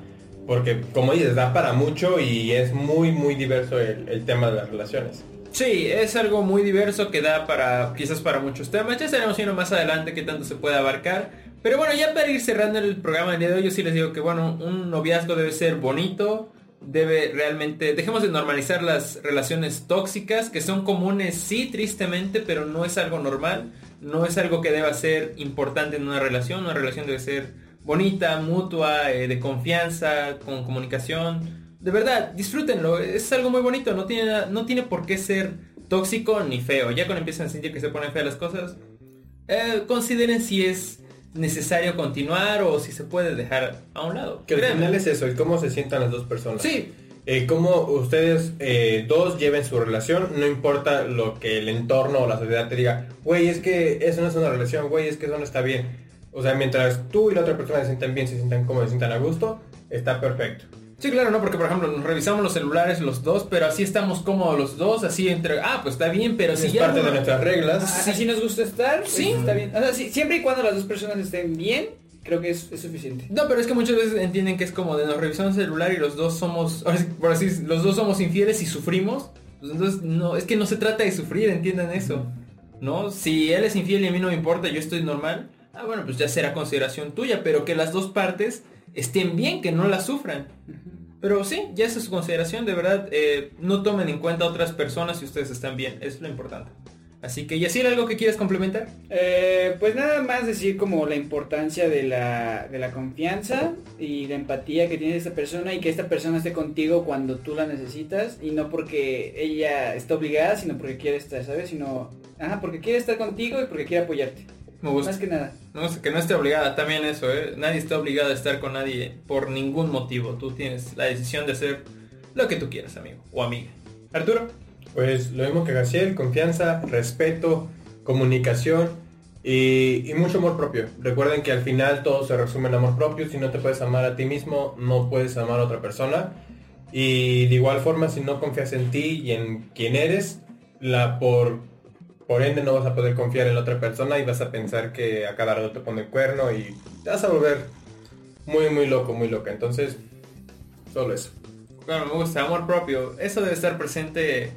porque como dices, da para mucho y es muy muy diverso el, tema de las relaciones. Sí, es algo muy diverso que da para quizás para muchos temas. Ya estaremos viendo más adelante qué tanto se puede abarcar. Pero bueno, ya para ir cerrando el programa del día de hoy, yo sí les digo que bueno, un noviazgo debe ser bonito, debe realmente, dejemos de normalizar las relaciones tóxicas, que son comunes, sí, tristemente, pero no es algo normal, no es algo que deba ser importante en una relación, una relación debe ser bonita, mutua, eh, de confianza, con comunicación. De verdad, disfrútenlo, es algo muy bonito, no tiene, no tiene por qué ser tóxico ni feo. Ya cuando empiezan a sentir que se ponen feas las cosas, eh, consideren si es necesario continuar o si se puede dejar a un lado. Que al final es eso, el cómo se sientan las dos personas. Sí. Eh, cómo ustedes eh, dos lleven su relación, no importa lo que el entorno o la sociedad te diga, güey, es que eso no es una relación, güey, es que eso no está bien. O sea, mientras tú y la otra persona se sientan bien, se sientan cómodos, se sientan a gusto, está perfecto. Sí, claro, no, porque por ejemplo nos revisamos los celulares los dos, pero así estamos cómodos los dos, así entre, ah, pues está bien, pero si Es ya parte no- de nuestras reglas. Ah, Así nos gusta estar, pues, Sí. está bien. O sea, sí, siempre y cuando las dos personas estén bien, creo que es, es suficiente. No, pero es que muchas veces entienden que es como de nos revisamos el celular y los dos somos, por así, los dos somos infieles y sufrimos. Pues entonces, no, es que no se trata de sufrir, entiendan eso. ¿No? Si él es infiel y a mí no me importa, yo estoy normal, ah, bueno, pues ya será consideración tuya, pero que las dos partes estén bien, que no la sufran. Pero sí, ya esa es su consideración, de verdad, eh, no tomen en cuenta a otras personas si ustedes están bien, es lo importante. Así que, ¿y así algo que quieres complementar? Eh, pues nada más decir como la importancia de la, de la confianza y la empatía que tiene esta persona y que esta persona esté contigo cuando tú la necesitas y no porque ella está obligada, sino porque quiere estar, ¿sabes? Sino, ajá, porque quiere estar contigo y porque quiere apoyarte. Me gusta. Más que nada. No, sé, que no esté obligada, también eso, ¿eh? Nadie está obligado a estar con nadie por ningún motivo. Tú tienes la decisión de hacer lo que tú quieras, amigo o amiga. Arturo. Pues lo mismo que Gaciel, confianza, respeto, comunicación y, y mucho amor propio. Recuerden que al final todo se resume en amor propio. Si no te puedes amar a ti mismo, no puedes amar a otra persona. Y de igual forma, si no confías en ti y en quién eres, la por, por ende no vas a poder confiar en la otra persona y vas a pensar que a cada rato te pone el cuerno y te vas a volver muy, muy loco, muy loca. Entonces, solo eso. Bueno, me gusta, amor propio. Eso debe estar presente,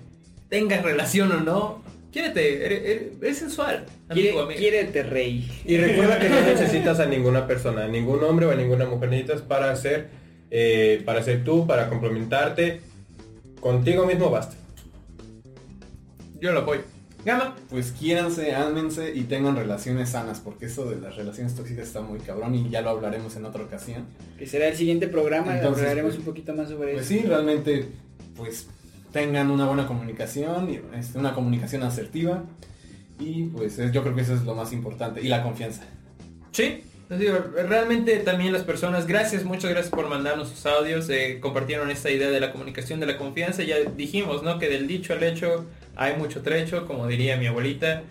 tengas relación o no. Quiérete, eres, eres- eres sensual. Amigo, quiérete, rey. Y recuerda que no necesitas a ninguna persona, a ningún hombre o a ninguna mujer necesitas para ser, eh, para ser tú, para complementarte. Contigo mismo basta. Yo lo apoyo. Gama. Pues quiéranse, ámense y tengan relaciones sanas, porque eso de las relaciones tóxicas está muy cabrón y ya lo hablaremos en otra ocasión. Que será el siguiente programa, Entonces, hablaremos pues- un poquito más sobre Pues eso. sí, realmente, pues tengan una buena comunicación, este, una comunicación asertiva y pues es- yo creo que eso es lo más importante y la confianza. Sí, realmente también las personas, gracias, muchas gracias por mandarnos sus audios, eh, compartieron esta idea de la comunicación, de la confianza, ya dijimos, ¿no? Que del dicho al hecho hay mucho trecho, como diría mi abuelita.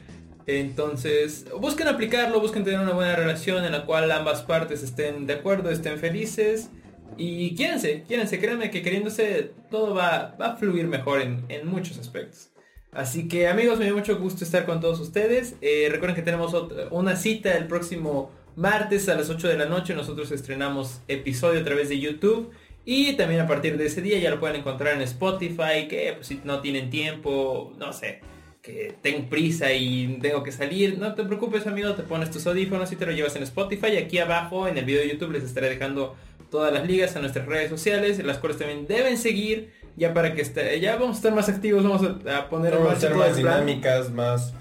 Entonces, busquen aplicarlo, busquen tener una buena relación en la cual ambas partes estén de acuerdo, estén felices. Y quiérense, quiérense, créanme que queriéndose todo va, va a fluir mejor en, en muchos aspectos. Así que amigos, me dio mucho gusto estar con todos ustedes. Eh, recuerden que tenemos una cita el próximo martes a las 8 de la noche. Nosotros estrenamos episodio a través de YouTube. Y también a partir de ese día ya lo pueden encontrar en Spotify. Que pues, si no tienen tiempo, no sé, que tengo prisa y tengo que salir. No te preocupes amigo, te pones tus audífonos y te lo llevas en Spotify. Aquí abajo en el video de YouTube les estaré dejando todas las ligas a nuestras redes sociales, las cuales también deben seguir. Ya para que esté, ya vamos a estar más activos, vamos a, poner Vamos a hacer más dinámicas, más,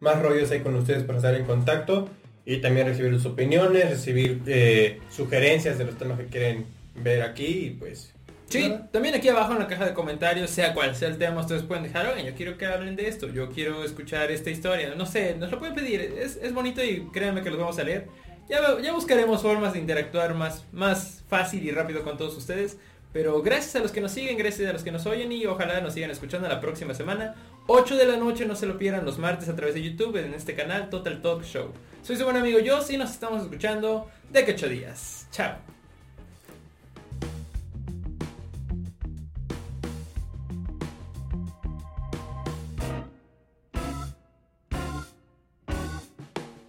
más rollos ahí con ustedes para estar en contacto y también recibir sus opiniones, recibir eh, sugerencias de los temas que quieren ver aquí y pues... Sí, también aquí abajo en la caja de comentarios, sea cual sea el tema, ustedes pueden dejar, oigan, yo quiero que hablen de esto, yo quiero escuchar esta historia, no sé, nos lo pueden pedir, es, es bonito y créanme que los vamos a leer. Ya, ya buscaremos formas de interactuar más, más fácil y rápido con todos ustedes. Pero gracias a los que nos siguen, gracias a los que nos oyen y ojalá nos sigan escuchando la próxima semana. 8 de la noche, no se lo pierdan los martes a través de YouTube en este canal Total Talk Show. Soy su buen amigo yo, sí nos estamos escuchando de que 8 días. Chao.